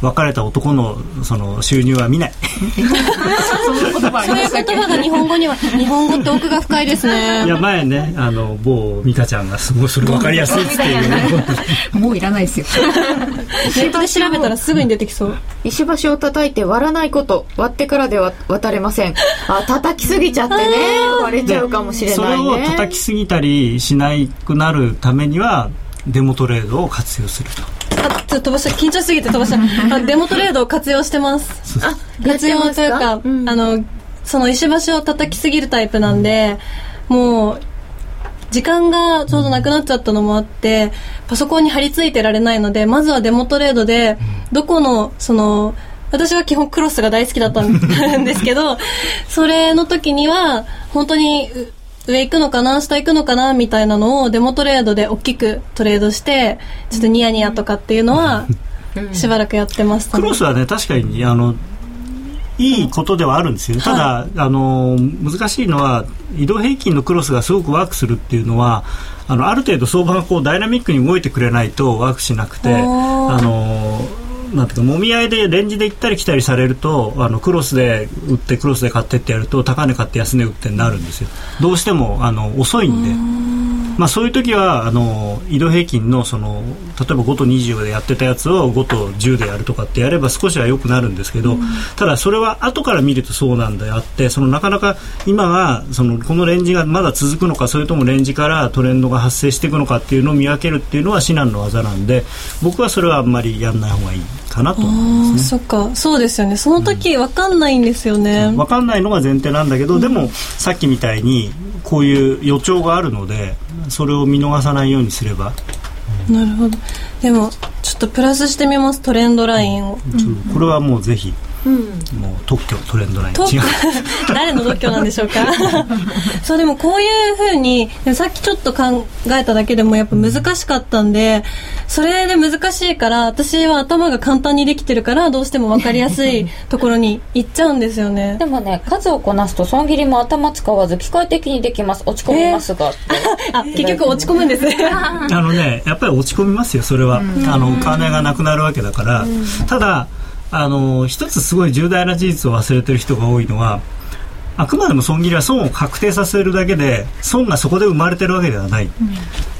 別れた男のその収入は見ない。
そういう言葉
が日本語には日本語って奥が深いですね。
いや前ねあの某美香ちゃんがすごいそれ分かりやすいっていうね。
もういらないですよ。
ネットで調べたらすぐに出てきそう。
石橋を叩いて割らないこと割ってからでは渡れません。あ叩きすぎちゃってね。割れちゃうかもしれ
それ
ないね。
を叩きすぎたりしなくなるためにはデモトレードを活用すると
あちょっと飛ばした緊張しすぎて飛ばした あデモトレードを活用してます。
あ
活用というか、
うん。
あのその石橋を叩きすぎるタイプなんでもう時間がちょうどなくなっちゃったのもあってパソコンに貼り付いてられないのでまずはデモトレードでどこのその私は基本クロスが大好きだったんですけどそれの時には本当にう上行くのかな下行くのかなみたいなのをデモトレードで大きくトレードしてちょっとニヤニヤとかっていうのはしばらくやってました、
クロスはね確かにあのいいことではあるんですよ、ただ、あの難しいのは移動平均のクロスがすごくワークするっていうのはあのある程度相場がこうダイナミックに動いてくれないとワークしなくてあ
ー。
のなんていうかもみ合いでレンジで行ったり来たりされるとあのクロスで売ってクロスで買ってってやると高値買って安値売ってになるんですよ。どうしてもあの遅いんで。まあ、そういう時はあの移動平均のその例えば5と20でやってたやつを5と10でやるとかってやれば少しは良くなるんですけど、ただそれは後から見るとそうなんであってそのなかなか今がそのこのレンジがまだ続くのかそれともレンジからトレンドが発生していくのかっていうのを見分けるっていうのは至難の技なんで僕はそれはあんまりやんない方がいいかなと思いますね。
そっか。そうですよね。その時わかんないんですよね、
分かんないのが前提なんだけど、でもさっきみたいにこういう予兆があるのでそれを見逃さないようにすれば、
なるほど。でもちょっとプラスしてみます。トレンドラインを、
これはもうぜひ、もう特許トレンドライン。
特
違う。
誰の独居なんでしょうか？そうでもこういうふうにさっきちょっと考えただけでもやっぱ難しかったんでそれで難しいから私は頭が簡単にできてるからどうしても分かりやすい ところに行っちゃうんですよね。
でもね数をこなすと損切りも頭使わず機械的にできます。落ち込みますが、
あ結局落ち込むんです。ね
あのねやっぱり落ち込みますよそれは、あの金がなくなるわけだから、ただあの一つすごい重大な事実を忘れてる人が多いのはあくまでも損切りは損を確定させるだけで損がそこで生まれてるわけではない、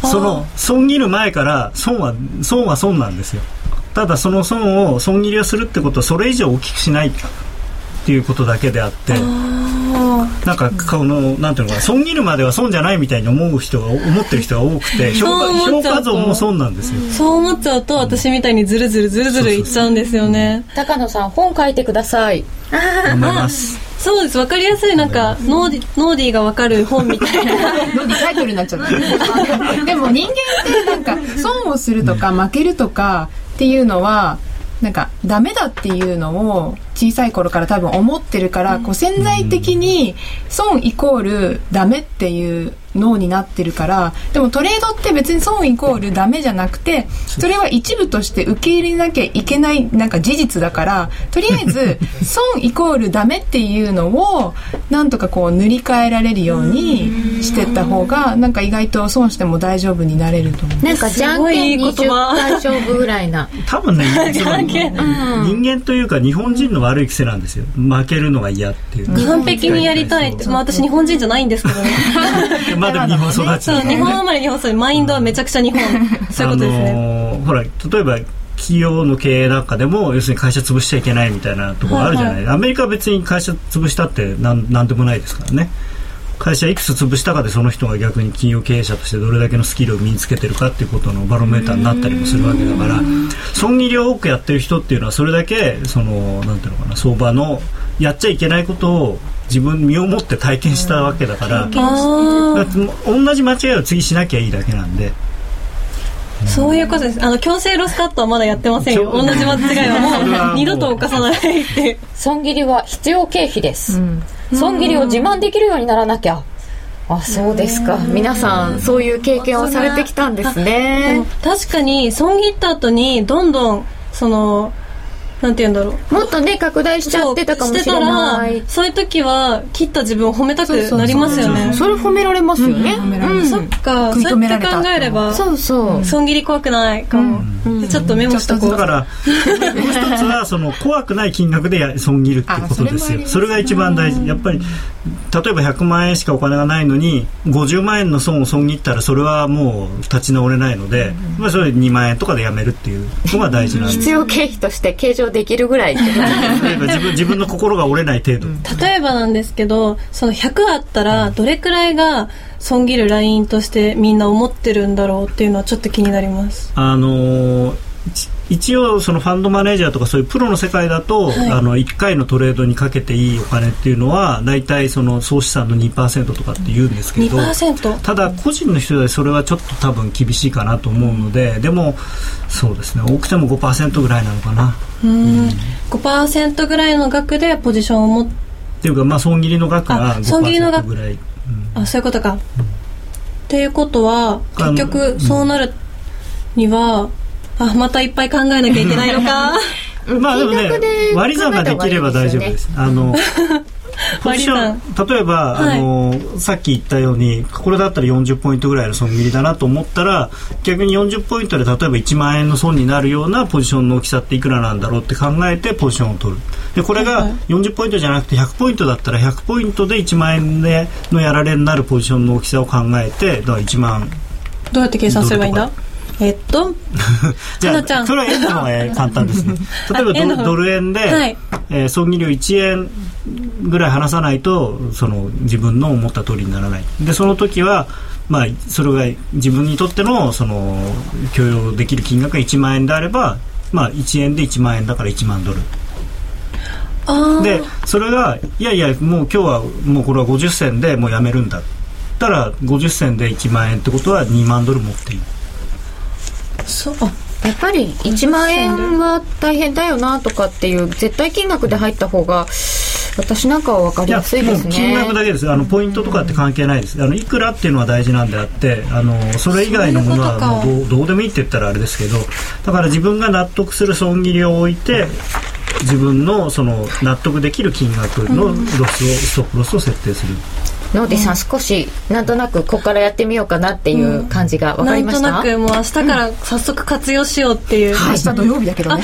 その損切る前から損は損は損なんですよ。ただその損を損切りをするってことはそれ以上大きくしないっていうことだけであってなんかこのなんていうのかな損切るまでは損じゃないみたいに思う人が思ってる人が多くて評
そう
価評
思っちゃうと。
価損も損なんですよ。
そう思っちゃうと私みたいにズルズルズルズルいっちゃうんですよね。
高野さん本書いてください。
頑張ります。
そうですわかりやすいなんかノーディノーディーがわかる本みたいな。
のにタイトルになっちゃった。でも人間ってなんか損をするとか負けるとかっていうのはなんかダメだっていうのを小さい頃から多分思ってるから、こう潜在的に損イコールダメっていう脳になってるからでもトレードって別に損イコールダメじゃなくてそれは一部として受け入れなきゃいけないなんか事実だからとりあえず 損イコールダメっていうのをなんとかこう塗り替えられるようにしてった方がなんか意外と損しても大丈夫になれると思う。
なんかじゃんけん
いい言
20
葉。
回勝負ぐらいな。
多分ね その
けん。
人間というか日本人の悪い癖なんですよ。負けるのが嫌っていう。
完璧にやりたいって、まあ、私日本人じゃないんですけど。ね
まあでも日本育ち
そう日本生まれ日本育ちマインドはめちゃくちゃ日本。そういうことですね、
あのーほら例えば企業の経営なんかでも要するに会社潰しちゃいけないみたいなところあるじゃない、
はい。
アメリカは別に会社潰したってなんなんでもないですからね会社いくつ潰したかでその人が逆に企業経営者としてどれだけのスキルを身につけてるかっていうことのバロメーターになったりもするわけだから損切りを多くやってる人っていうのはそれだけそのなんていうのかな相場のやっちゃいけないことを自分身をもって体験したわけだから、同じ間違いを次しなきゃいいだけなんで。
そういうことです。あの強制ロスカットはまだやってませんよ。同じ間違いは
もう
もう。二度と犯さないっていう。
損切りは必要経費です、損切りを自慢できるようにならなきゃ。あそうですか。皆さんそういう経験をされてきたんです
で
ね
も確かに損切った後にどんどんそのなんて言うんだろう。
もっとね拡大しちゃってたかもしれない。
そうしてたらそういう。時は切った自分を褒めたくなりますよね
それ褒められますよね、
褒められる
そっか
食い
そう。やって考えれば
そう。そう、
損切り怖くないかも、でちょっとメモしとこう
だから、もう一つは、その、怖くない金額でや損切るっていうことですよ。
あそれ
が一番大事。やっぱり、例えば100万円しかお金がないのに、50万円の損を損切ったら、それはもう立ち直れないので、まあ、それ2万円とかでやめるっていうのが大事なんです。
必要経費として計上できるぐらい
例えば自分自分の心が折れない程度。
例えばなんですけどその100あったらどれくらいが損切るラインとしてみんな思ってるんだろうっていうのはちょっと気になります。
あのー一一応そのファンドマネージャーとかそういうプロの世界だと、
い。
あの1回のトレードにかけていいお金っていうのは大体その総資産の2%とかって言うんですけど
2%
ただ個人の人でそれはちょっと多分厳しいかなと思うのででもそうですね多くても5%ぐらいなのかな。
うん。5%ぐらいの額でポジションを持っ
っていうかまあ損切りの額が
あ損切りの額。
5%ぐらい、
あそういうことか、っていうことは結局そうなるには、あまたいっぱい考えなきゃいけないのか。
まあでもね。割り算ができれば大丈夫です。あの ポジション例えば、
はい。
あのさっき言ったようにこれだったら40ポイントぐらいの損切りだなと思ったら逆に40ポイントで例えば1万円の損になるようなポジションの大きさっていくらなんだろうって考えてポジションを取る。でこれが
はいはい。
40ポイントじゃなくて100ポイントだったら100ポイントで1万円でのやられになるポジションの大きさを考えてだから1万。
どうやって計算すればいいんだ？えっと
じゃ
花ちゃん。
あそれは円の方が簡単ですね。例えばドドル円で、
はい。
えー損切りを1円ぐらい離さないとその自分の思った通りにならない。でその時はまあそれが自分にとってのその許容できる金額が1万円であればまあ1円で1万円だから1万ドル。でそれがいやいやもう今日はもうこれは50銭でもうやめるんだ。ったら50銭で1万円ってことは2万ドル持っていい
そう。あ
やっぱり1万円は大変だよなとかっていう絶対金額で入った方が私なんかは分かりやすいですね。
金額だけです。あのポイントとかって関係ないです。あのいくらっていうのは大事なんであってあのそれ以外のものはもうどうでもいいって言ったらあれですけどだから自分が納得する損切りを置いて自分のその納得できる金額のロスを、ストップロスを設定する
ノーディさん少しなんとなくここからやってみようかなっていう感じが分かりました、
なんとなくもう明日から早速活用しようっていう、
明日土曜日だけどね。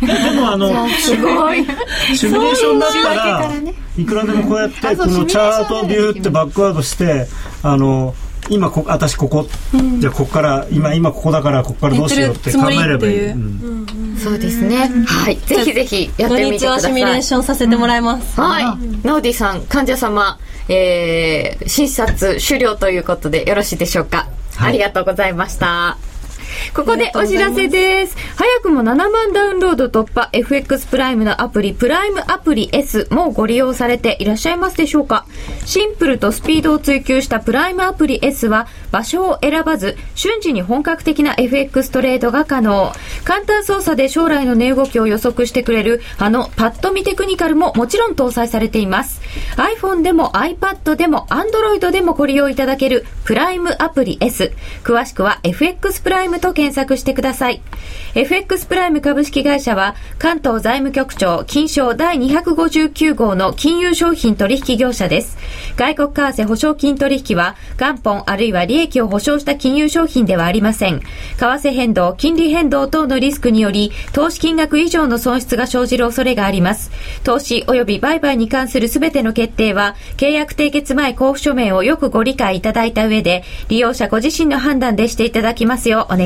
でもあの
すごい。
シミュレーションだったらいくらでもこうやってこのチャートをビューってバックワードしてあの今こ私ここ、じゃあここから今今ここだからここからどうしようって考えればいい、
やってるつ
うん
そうですね。はい。ぜひぜひやって
土日
みてください。
はシミュレーションさせてもらいます。
はい。ナオディさん、患者様、えー、診察終了ということでよろしいでしょうか。
はい
ありがとうございました。ここでお知らせです。早くも7万ダウンロード突破 FX プライムのアプリ、プライムアプリ S もご利用されていらっしゃいますでしょうか？シンプルとスピードを追求したプライムアプリ S は場所を選ばず瞬時に本格的な FX トレードが可能。簡単操作で将来の値動きを予測してくれるあのパッと見テクニカルももちろん搭載されています。iPhone でも iPad でも Android でもご利用いただけるプライムアプリ S。詳しくは FX プライムと検索してください。FX プライム株式会社は関東財務局長金賞第259号の金融商品取引業者です。外国為替保証金取引は元本あるいは利益を保証した金融商品ではありません。為替変動、金利変動等のリスクにより投資金額以上の損失が生じる恐れがあります。投資及び売買に関するすべての決定は契約締結前交付書面をよくご理解いただいた上で利用者ご自身の判断でしていただきますようお願い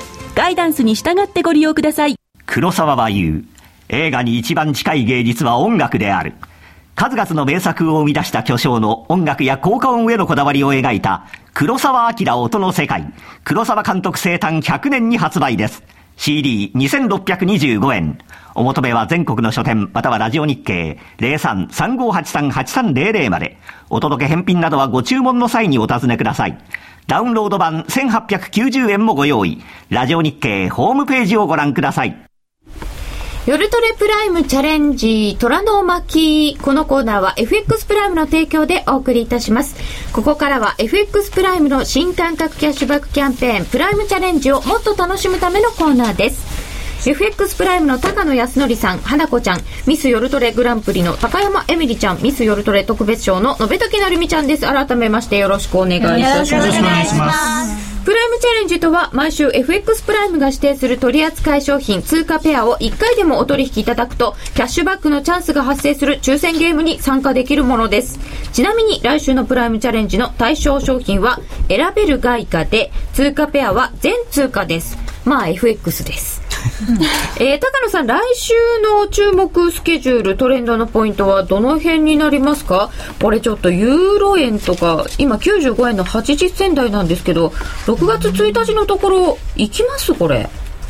ガイダンスに従ってご利用ください
黒沢は言う。映画に一番近い芸術は音楽である。数々の名作を生み出した巨匠の音楽や効果音へのこだわりを描いた黒沢明音の世界。黒沢監督生誕100年に発売です。CD2625 円。お求めは全国の書店またはラジオ日経03-3583-8300まで。お届け返品などはご注文の際にお尋ねください。ダウンロード版1890円もご用意。ラジオ日経ホームページをご覧ください。
夜トレプライムチャレンジ虎の巻。このコーナーは FX プライムの提供でお送りいたします。ここからは FX プライムの新感覚キャッシュバックキャンペーンプライムチャレンジをもっと楽しむためのコーナーです。FX プライムの高野康則さん、花子ちゃん、ミス夜トレグランプリの高山エミリちゃん、ミス夜トレ特別賞の延時なるみちゃんです。改めましてよろしくお願いいたします。
よろしくお願いします
プライムチャレンジとは毎週 FX プライムが指定する取扱い商品通貨ペアを1回でもお取引いただくとキャッシュバックのチャンスが発生する抽選ゲームに参加できるものですちなみに来週のプライムチャレンジの対象商品は選べる外貨で通貨ペアは全通貨ですまあ FX です えー、高野さん、来週の注目スケジュール、トレンドのポイントはどの辺になりますか？これちょっとユーロ円とか、今95円の80銭台なんですけど、6月1日のところ、行きます？これ。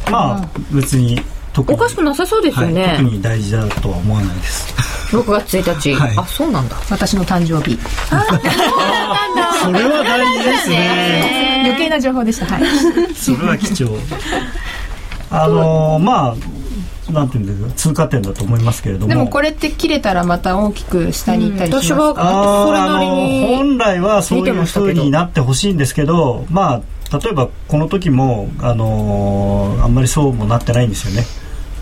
まあ別に特に。
おかしくなさそうですよね。
はい、特に大事だとは思わないです。
6月1日。
はい。
あ、そうなんだ。
私の誕生日。
それは大事ですね。
余計な情報でした。はい。
それは貴重あのまあなんていうんですか通過点だと思いますけれども。
でもこれって切れたらまた大きく下に行ったりします
私は、
あ
それ
ーあの。本来はそういう風になってほしいんですけどまあ例えばこの時もあのあんまりそうもなってないんですよね。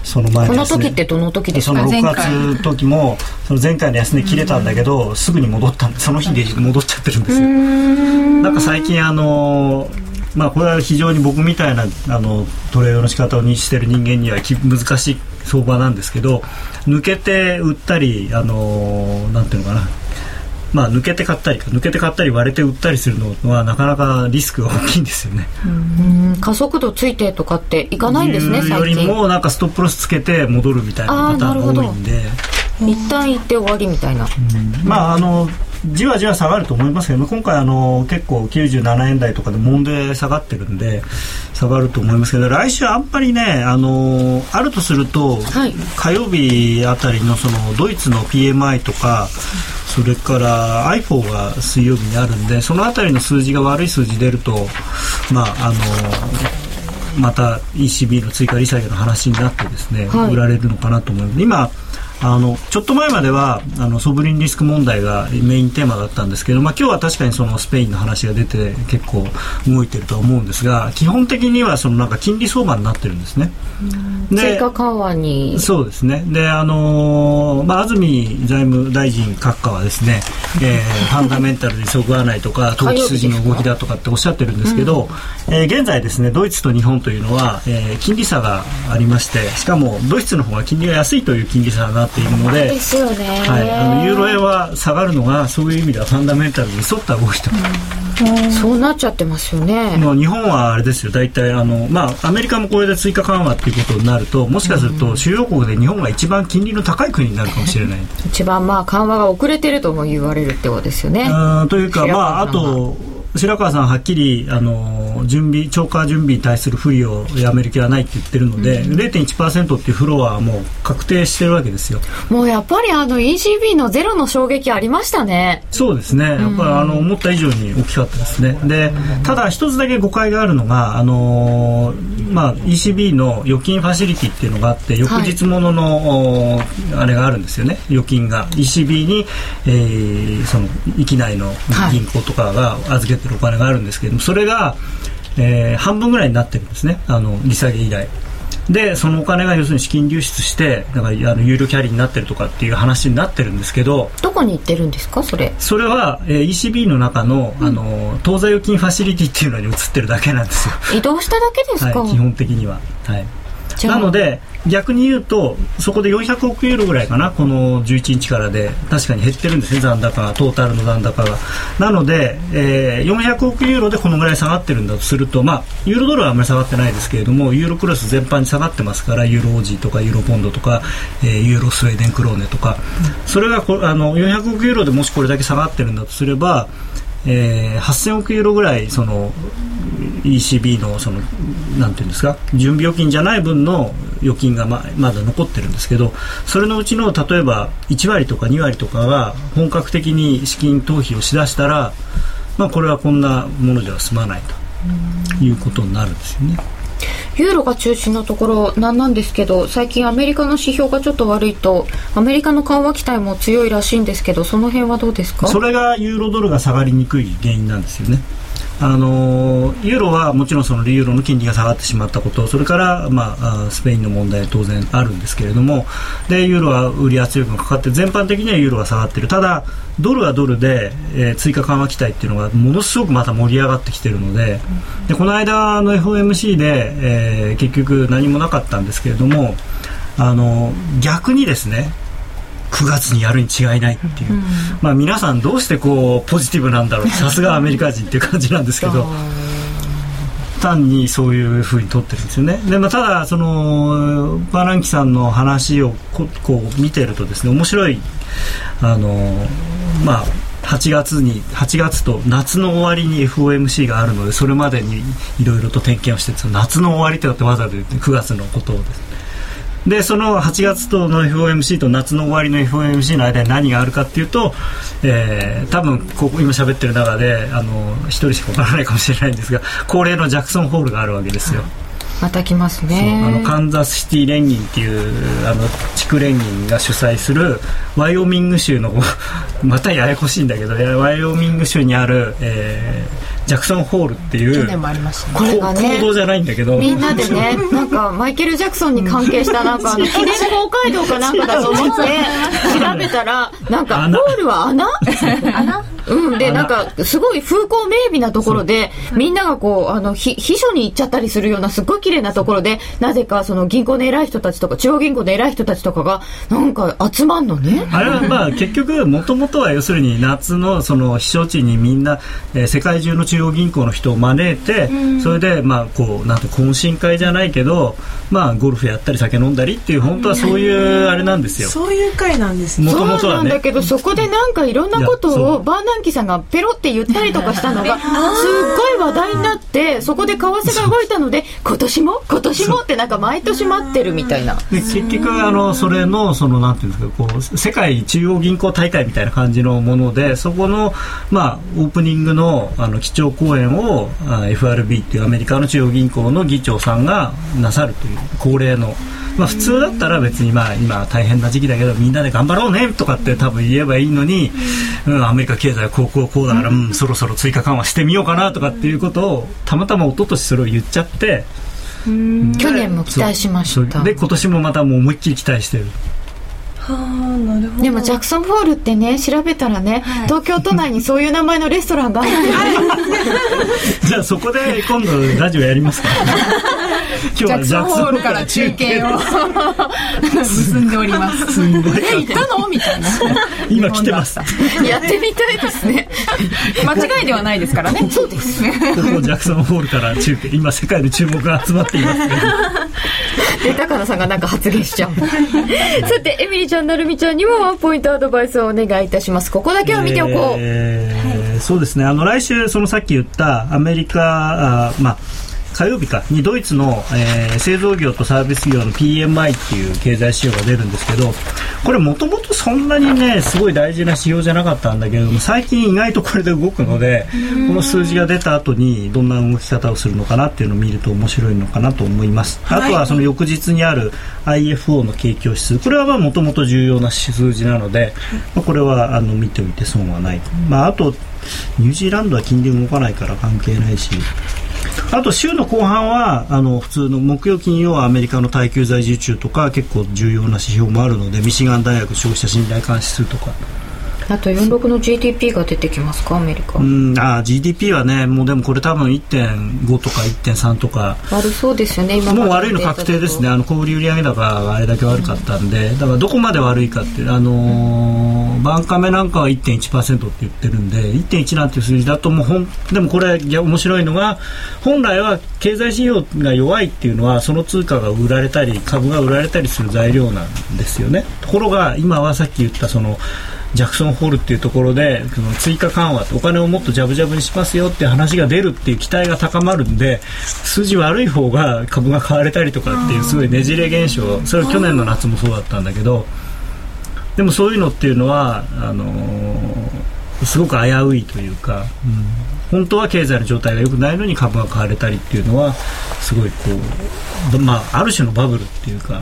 その前
この時ってどの時です
その
か
6
前回。
月の時もその前回の安値切れたんだけど、すぐに戻ったその日で戻っちゃってるんですよ。なんか最近あのまあこれは非常に僕みたいなあのトレードの仕方をにしてる人間にはき難しい相場なんですけど抜けて売ったりあのなんていうのかなまあ抜けて買ったり抜けて買ったり割れて売ったりするのはなかなかリスクが大きいんですよね。
うん加速度ついてとかっていかないんですね、
いうより
最近。
もなんかストップロスつけて戻るみたいなパターンが多いんで。
一旦行って終わりみたいな。
まああのじわじわ下がると思いますけど今回あの結構97円台とかでもんで下がってるんで下がると思いますけど来週あんまりねあのあるとすると、
はい。
火曜日あたりのそのドイツの PMI とかそれから iPhone が水曜日にあるんでそのあたりの数字が悪い数字出るとまああのまた ECB の追加利下げの話になってですね、
はい。
売られるのかなと思います。今あのちょっと前まではあのソブリンリスク問題がメインテーマだったんですけど、まあ、今日は確かにそのスペインの話が出て結構動いてるとは思うんですが基本的にはそのなんか金利相場になってるんですね。
追加緩和に。
そうですね。であのーまあ、安住財務大臣閣下はですね、えー、ファンダメンタルにそぐわないとか？投機筋の動きだとかっておっしゃってるんですけど、うん、えー、現在ですねドイツと日本というのは、えー、金利差がありましてしかもドイツの方が金利が安いという金利差がなっているので
ですよね、
はい、あのユーロ円は下がるのがそういう意味ではファンダメンタルに沿った動きと。
そうなっちゃってますよね。
もう日本はあれですよ、大体あの、まあ、アメリカもこれで追加緩和っていうことになると、もしかすると主要国で日本が一番金利の高い国になるかもしれない。
一番まあ緩和が遅れてるとも言われるってことですよね。
というか、まあ、あと、白川さんはっきりあの準備超過準備に対する不利をやめる気はないって言ってるので、うん、0.1%っていうフロアはもう確定してるわけですよ。
もうやっぱりあの ECB のゼロの衝撃ありましたね。
そうですね。やっぱりあの思った以上に大きかったですね。でただ一つだけ誤解があるのがあの、まあ、ECB の預金ファシリティっていうのがあって翌日ものの、はい、あれがあるんですよね。預金が。ECB に、えー、その域内の銀行とかが預けてるお金があるんですけれどもそれが、えー、半分ぐらいになってるんですね。あの利下げ以来。でそのお金が要するに資金流出してだからあの有料キャリーになってるとかっていう話になってるんですけど
どこに行ってるんですかそれ？
それは、えー、ECB の中の,、あの当座預金ファシリティっていうのに移ってるだけなんですよ。
移動しただけですか、
はい、基本的には。はいなので逆に言うとそこで400億ユーロぐらいかなこの11日からで確かに減ってるんですね残高がトータルの残高が。なので、えー、400億ユーロでこのぐらい下がってるんだとするとまあユーロドルはあんまり下がってないですけれどもユーロクロス全般に下がってますからユーロオージーとかユーロポンドとか、えー、ユーロスウェーデンクローネとか、それがこあの400億ユーロでもしこれだけ下がってるんだとすればえー、8000億ユーロぐらいその ECB のそのなんていうんですか準備預金じゃない分の預金がままだ残ってるんですけどそれのうちの例えば1割とか2割とかが本格的に資金逃避をしだしたら、まあ、これはこんなものでは済まないということになるんですよね。
ユーロが中心のところなんなんですけど最近アメリカの指標がちょっと悪いとアメリカの緩和期待も強いらしいんですけどその辺はどうですか？
それがユーロドルが下がりにくい原因なんですよね。あのユーロはもちろんそのユーロの金利が下がってしまったことそれから、まあ、スペインの問題当然あるんですけれどもでユーロは売り圧力がかかって全般的にはユーロが下がっている。ただドルはドルで、えー、追加緩和期待っていうのがものすごくまた盛り上がってきているのででこの間の FOMC で、えー、結局何もなかったんですけれどもあの逆にですね9月にやるに違いないっていう、うん、まあ、皆さんどうしてこうポジティブなんだろう。さすがアメリカ人っていう感じなんですけど。単にそういうふうに取ってるんですよね。で、まあ、ただそのバランキさんの話をここう見てるとですね面白いあのまあ8月に8月と夏の終わりに FOMC があるのでそれまでにいろいろと点検をして夏の終わりってわざわざ言って9月のことをですでその8月との FOMC と夏の終わりの FOMC の間に何があるかっていうと、えー、多分ここ今喋ってる中であの1人しか分からないかもしれないんですが恒例のジャクソンホールがあるわけですよ。
また来ますね
あのカンザスシティ連銀っていうあの地区連銀が主催するワイオミング州の またややこしいんだけどワイオミング州にある、えージャクソンホールっていう
これ
が
ね行動じゃないんだけど。
みんなでね なんかマイケル・ジャクソンに関係したなんかあの 記念公会堂かなんかだと思って調べたらなんかホールは穴？穴？うんでなんかすごい風光明媚なところでみんながこうあの秘書に行っちゃったりするようなすごい綺麗なところでなぜかその銀行の偉い人たちとか中央銀行の偉い人たちとかがなんか集まんのね。
あれはまあ結局もともとは要するに夏のその避暑地にみんな、えー、世界中の中央銀行の人を招いて、それでまあこうなんて懇親会じゃないけど、まあゴルフやったり酒飲んだりっていう本当はそういうあれなんですよ。
そういう会なんですね。
そうなんだけどそこでなんかいろんなことをバーナンキさんがペロって言ったりとかしたのがすっごい話題になってそこで為替が動いたので今年も？今年も？ってなんか毎年待ってるみたいな。
で結局あのそれのそのなんていうんですかこう世界中央銀行大会みたいな感じのものでそこのまあオープニングのあの基調講演をあ FRB っていうアメリカの中央銀行の議長さんがなさるという恒例の。まあ、普通だったら別にまあ今大変な時期だけどみんなで頑張ろうねとかって多分言えばいいのに、うん、アメリカ経済はこうこうこうだから、うん、そろそろ追加緩和してみようかなとかっていうことをたまたま一昨年それを言っちゃって
去年も期待しました。
で今年もまたもう思いっきり期待してる
でもジャクソンホールってね調べたらね、はい、東京都内にそういう名前のレストランがある。
じゃあそこで今度ラジオやりますか
ジャクソンホールから中継を 進んでおります。
すごい
え行ったの？みたいな。
今来てます。
やってみたいですね。
間違いではないですからね。
そうです
ここジャクソンホールから中継。今世界で注目が集まっています
で高野さんがなんか発言しちゃう。さてエミリちゃんなるみちゃんにもワンポイントアドバイスをお願いいたします。ここだけは見ておこう、え
ーはい、そうですね。あの来週そのさっき言ったアメリカあまあ火曜日かにドイツの、えー、製造業とサービス業の PMI っていう経済指標が出るんですけどこれもともとそんなにねすごい大事な指標じゃなかったんだけれども最近意外とこれで動くのでこの数字が出た後にどんな動き方をするのかなっていうのを見ると面白いのかなと思います、あとはその翌日にある IFO の景況指数。これはもともと重要な数字なので、まあ、これはあの見ておいて損はない、まあ、あとニュージーランドは金利動かないから関係ないしあと週の後半はあの普通の木曜金曜はアメリカの耐久財受注とか結構重要な指標もあるのでミシガン大学消費者信頼監視するとか。
あと46の GDP が出てきますか？アメリカ。
うんあ GDP はねもうでもこれ多分1.5とか1.3とか。
悪そうですよね
今もう悪いの確定ですね。あの小売売上高があれだけ悪かったんで、だからどこまで悪いかってあのー、バンカメなんかは1.1%って言ってるんで1.1なんていう数字だともうほんでもこれいや面白いのが本来は経済指標が弱いっていうのはその通貨が売られたり株が売られたりする材料なんですよね。ところが今はさっき言ったそのジャクソンホールっていうところでその追加緩和お金をもっとジャブジャブにしますよっていう話が出るっていう期待が高まるんで数字悪い方が株が買われたりとかっていうすごいねじれ現象それは去年の夏もそうだったんだけどでもそういうのっていうのはあのー、すごく危ういというか、うん。本当は経済の状態が良くないのに株が買われたりっていうのはすごいこう、まあ、ある種のバブルっていうか。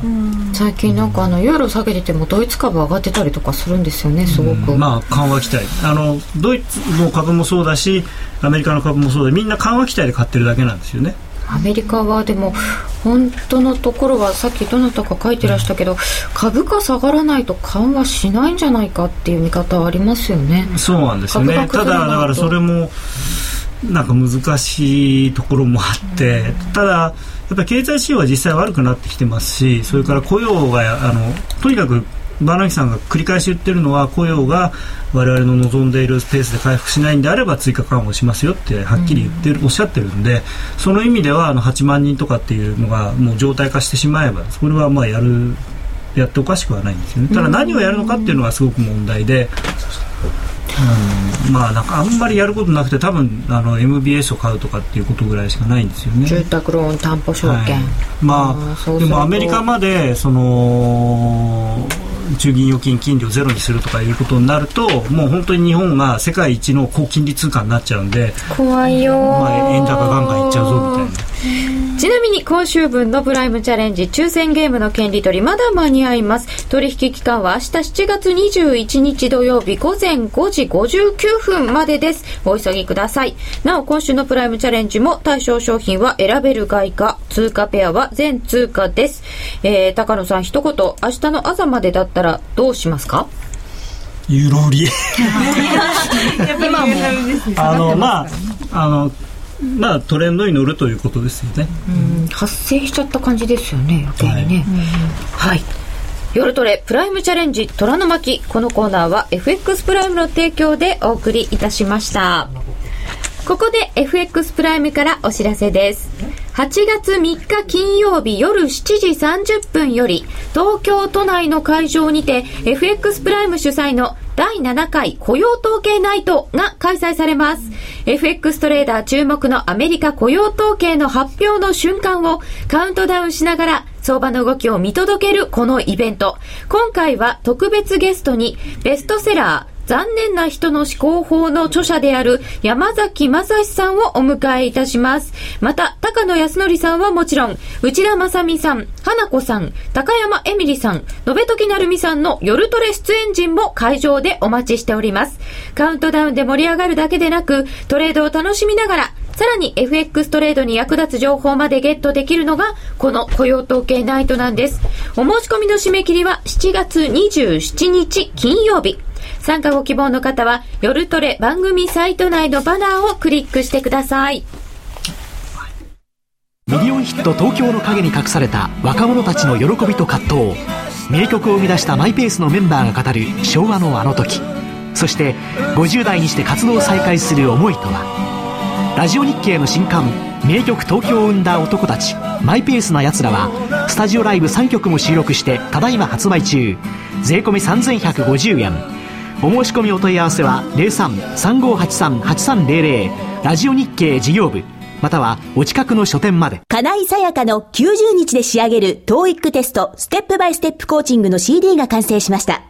最近なんかあのユーロ下げててもドイツ株上がってたりとかするんですよねすごく、
まあ緩和期待。あのドイツの株もそうだしアメリカの株もそうでみんな緩和期待で買ってるだけなんですよね
アメリカはでも本当のところはさっきどなたか書いてらしたけど、株価下がらないと緩和しないんじゃないかっていう見方はありますよね。
そうなんですよね。ただだからそれもなんか難しいところもあって、ただやっぱり経済指標は実際悪くなってきてますし、それから雇用があのとにかくバーナキさんが繰り返し言ってるのは雇用が我々の望んでいるペースで回復しないんであれば追加緩和しますよってはっきり言ってる、うん、おっしゃってるんでその意味ではあの8万人とかっていうのがもう常態化してしまえばそれはまあやるやっておかしくはないんですよね。ただ何をやるのかっていうのがすごく問題で。うん、まあなんかあんまりやることなくて多分あの MBS を買うとかっていうことぐらいしかないんですよね。
住宅ローン担保証券、はい、
まあでもアメリカまでその中銀預金金利をゼロにするとかいうことになるともう本当に日本が世界一の高金利通貨になっちゃうんで
怖いよ、
まあ、円高ガンガンいっちゃうぞみたい
な。ちなみに今週分のプライムチャレンジ抽選ゲームの権利取りまだ間に合います。取引期間は明日7月21日土曜日午前5時59分までです。お急ぎください。なお今週のプライムチャレンジも対象商品は選べる外貨、通貨ペアは全通貨です。えー、高野さん一言、明日の朝までだったらどうしますか？
ユーロ売り今もあのまああのまあ、トレンドに乗るということですよね。
発生しちゃった感じですよね、余計にね。はい、はい。夜トレプライムチャレンジ虎の巻。このコーナーは FX プライムの提供でお送りいたしました。ここで FX プライムからお知らせです。8月3日金曜日夜7時30分より東京都内の会場にて FX プライム主催の第7回雇用統計ナイトが開催されます。FX トレーダー注目のアメリカ雇用統計の発表の瞬間をカウントダウンしながら相場の動きを見届けるこのイベント。今回は特別ゲストにベストセラー残念な人の思考法の著者である山崎正史さんをお迎えいたします。また、高野康則さんはもちろん、内田正美さん、花子さん、高山エミリさん、延時なるみさんの夜トレ出演陣も会場でお待ちしております。カウントダウンで盛り上がるだけでなく、トレードを楽しみながら、さらに FX トレードに役立つ情報までゲットできるのが、この雇用統計ナイトなんです。お申し込みの締め切りは7月27日金曜日。参加ご希望の方は、夜トレ番組サイト内のバナーをクリックしてください。
ミリオンヒット東京の陰に隠された若者たちの喜びと葛藤。名曲を生み出したマイペースのメンバーが語る昭和のあの時。そして50代にして活動を再開する思いとは。ラジオ日経の新刊名曲東京を生んだ男たち。マイペースな奴らはスタジオライブ3曲も収録してただいま発売中。税込3150円。お申し込みお問い合わせは03-3583-8300ラジオ日経事業部またはお近くの書店まで。
金井さやかの90日で仕上げる TOEIC テストステップバイステップコーチングの CD が完成しました。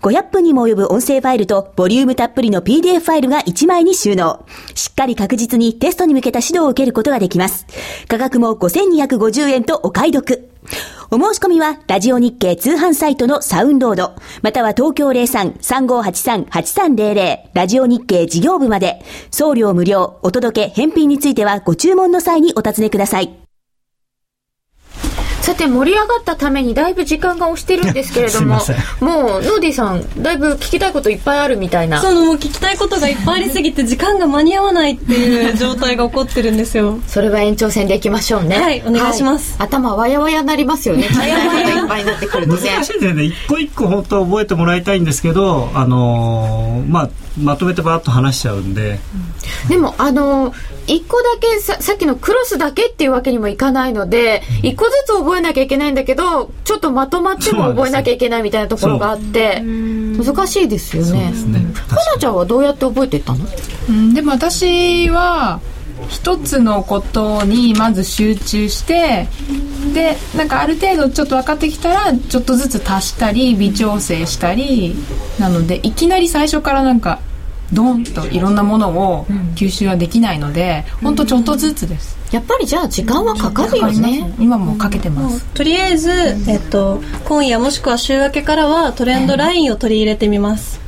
500分にも及ぶ音声ファイルとボリュームたっぷりの PDF ファイルが1枚に収納。しっかり確実にテストに向けた指導を受けることができます。価格も5250円とお買い得。お申し込みは、ラジオ日経通販サイトのサウンロード、または東京03-3583-8300、ラジオ日経事業部まで、送料無料、お届け、返品についてはご注文の際にお尋ねください。
さて、盛り上がったためにだいぶ時間が押してるんですけれども、もう、ノーディさん、だいぶ聞きたいこといっぱいあるみたいな。
そのもう聞きたいことがいっぱいありすぎて時間が間に合わないっていう状態が起こってるんですよ。
それは延長戦でいきましょうね。
はいお願いします
はい頭わやわやなりますよね。聞きたいことがいっぱいになってくるとね。
難しいんだよね一個一個本当は覚えてもらいたいんですけど、あのーまあ、まとめてバーッと話しちゃうんで、
でも、あの、一個だけさ、さっきのクロスだけっていうわけにもいかないので、一個ずつ覚えなきゃいけないんだけど、ちょっとまとまっても覚えなきゃいけないみたいなところがあって、難しいですよね。
すね。
かなちゃんはどうやって覚えていったの？
うん、でも私は一つのことにまず集中してでなんかある程度ちょっと分かってきたらちょっとずつ足したり微調整したりなのでいきなり最初からなんかドンといろんなものを吸収はできないので、ほん。とちょっとずつです、
やっぱりじゃあ時間はかかるよね。
今もかけてます
とりあえず、えっと、今夜もしくは週明けからはトレンドラインを取り入れてみます。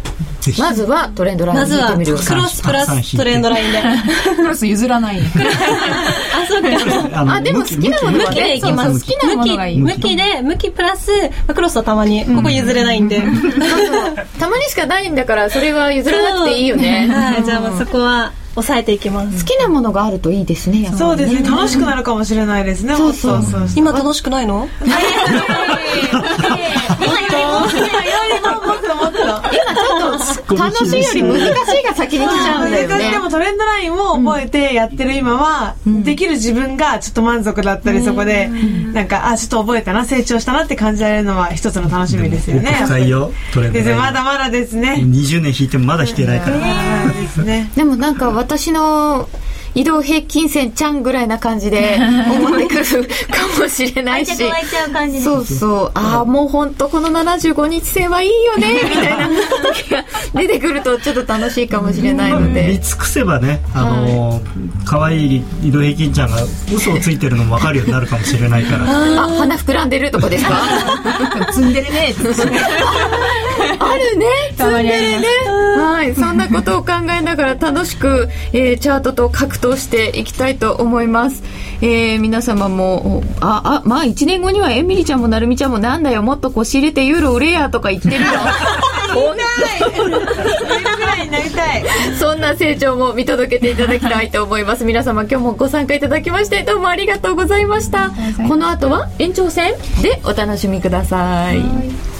まずはトレンドライン
まずは
見てみる。
クロスプラストレンドラインで。
クロス譲らない
あ、そうか。
あ
でも好きなものは
向きで
ね、
いきます。
好きなものがいい
向き、向きで、向きプラス、まあクロスはたまに、ここ譲れないんで。
たまにしかないんだから、それは譲らなくていいよね。
はい、じゃあまあそこは抑えていきます。
好きなものがあるといいですね、やっぱり
そうですね。楽しくなるかもしれないですね。
そうそう
そう。
今楽しくないの？
今ちょっと楽しいより難しいが先に来ちゃうんだよね
で。もトレンドラインを覚えてやってる今は、できる自分がちょっと満足だったり、そこで、なんか、あ、ちょっと覚えたな、成長したなって感じられるのは一つの楽しみですよね。
深いよ、トレンド
です
ライン
まだまだですね。
20年引いてもまだ引けないから。
でもなんか私の移動平均線ちゃんぐらいな感じで 思ってくるかもしれないし。
愛着湧いちゃう感じね
そうそう。ああ、もう本当この75日線はいいよね、みたいな時が出てくるとちょっと楽しいかもしれないの
見
で。
尽くせばね、あのー可愛い移動平均ちゃんが嘘をついてるのも分かるようになるかもしれないから。
あ、鼻膨らんでるとかですか？
積んでるね
あるね、積んでるね。はい、そんなことを考えながら楽しく、えーチャートと格闘していきたいと思います。えー皆様も、おあ、あ、まあ1年後にはエミリちゃんもなるみちゃんもなんだよ、もっと腰入れてユーロ売れやとか言ってるよ。
ぐらいになりたい。
そんな成長も見届けていただきたいと思います。皆様今日もご参加いただきましてどうもありがとうございました。この後は延長戦でお楽しみください。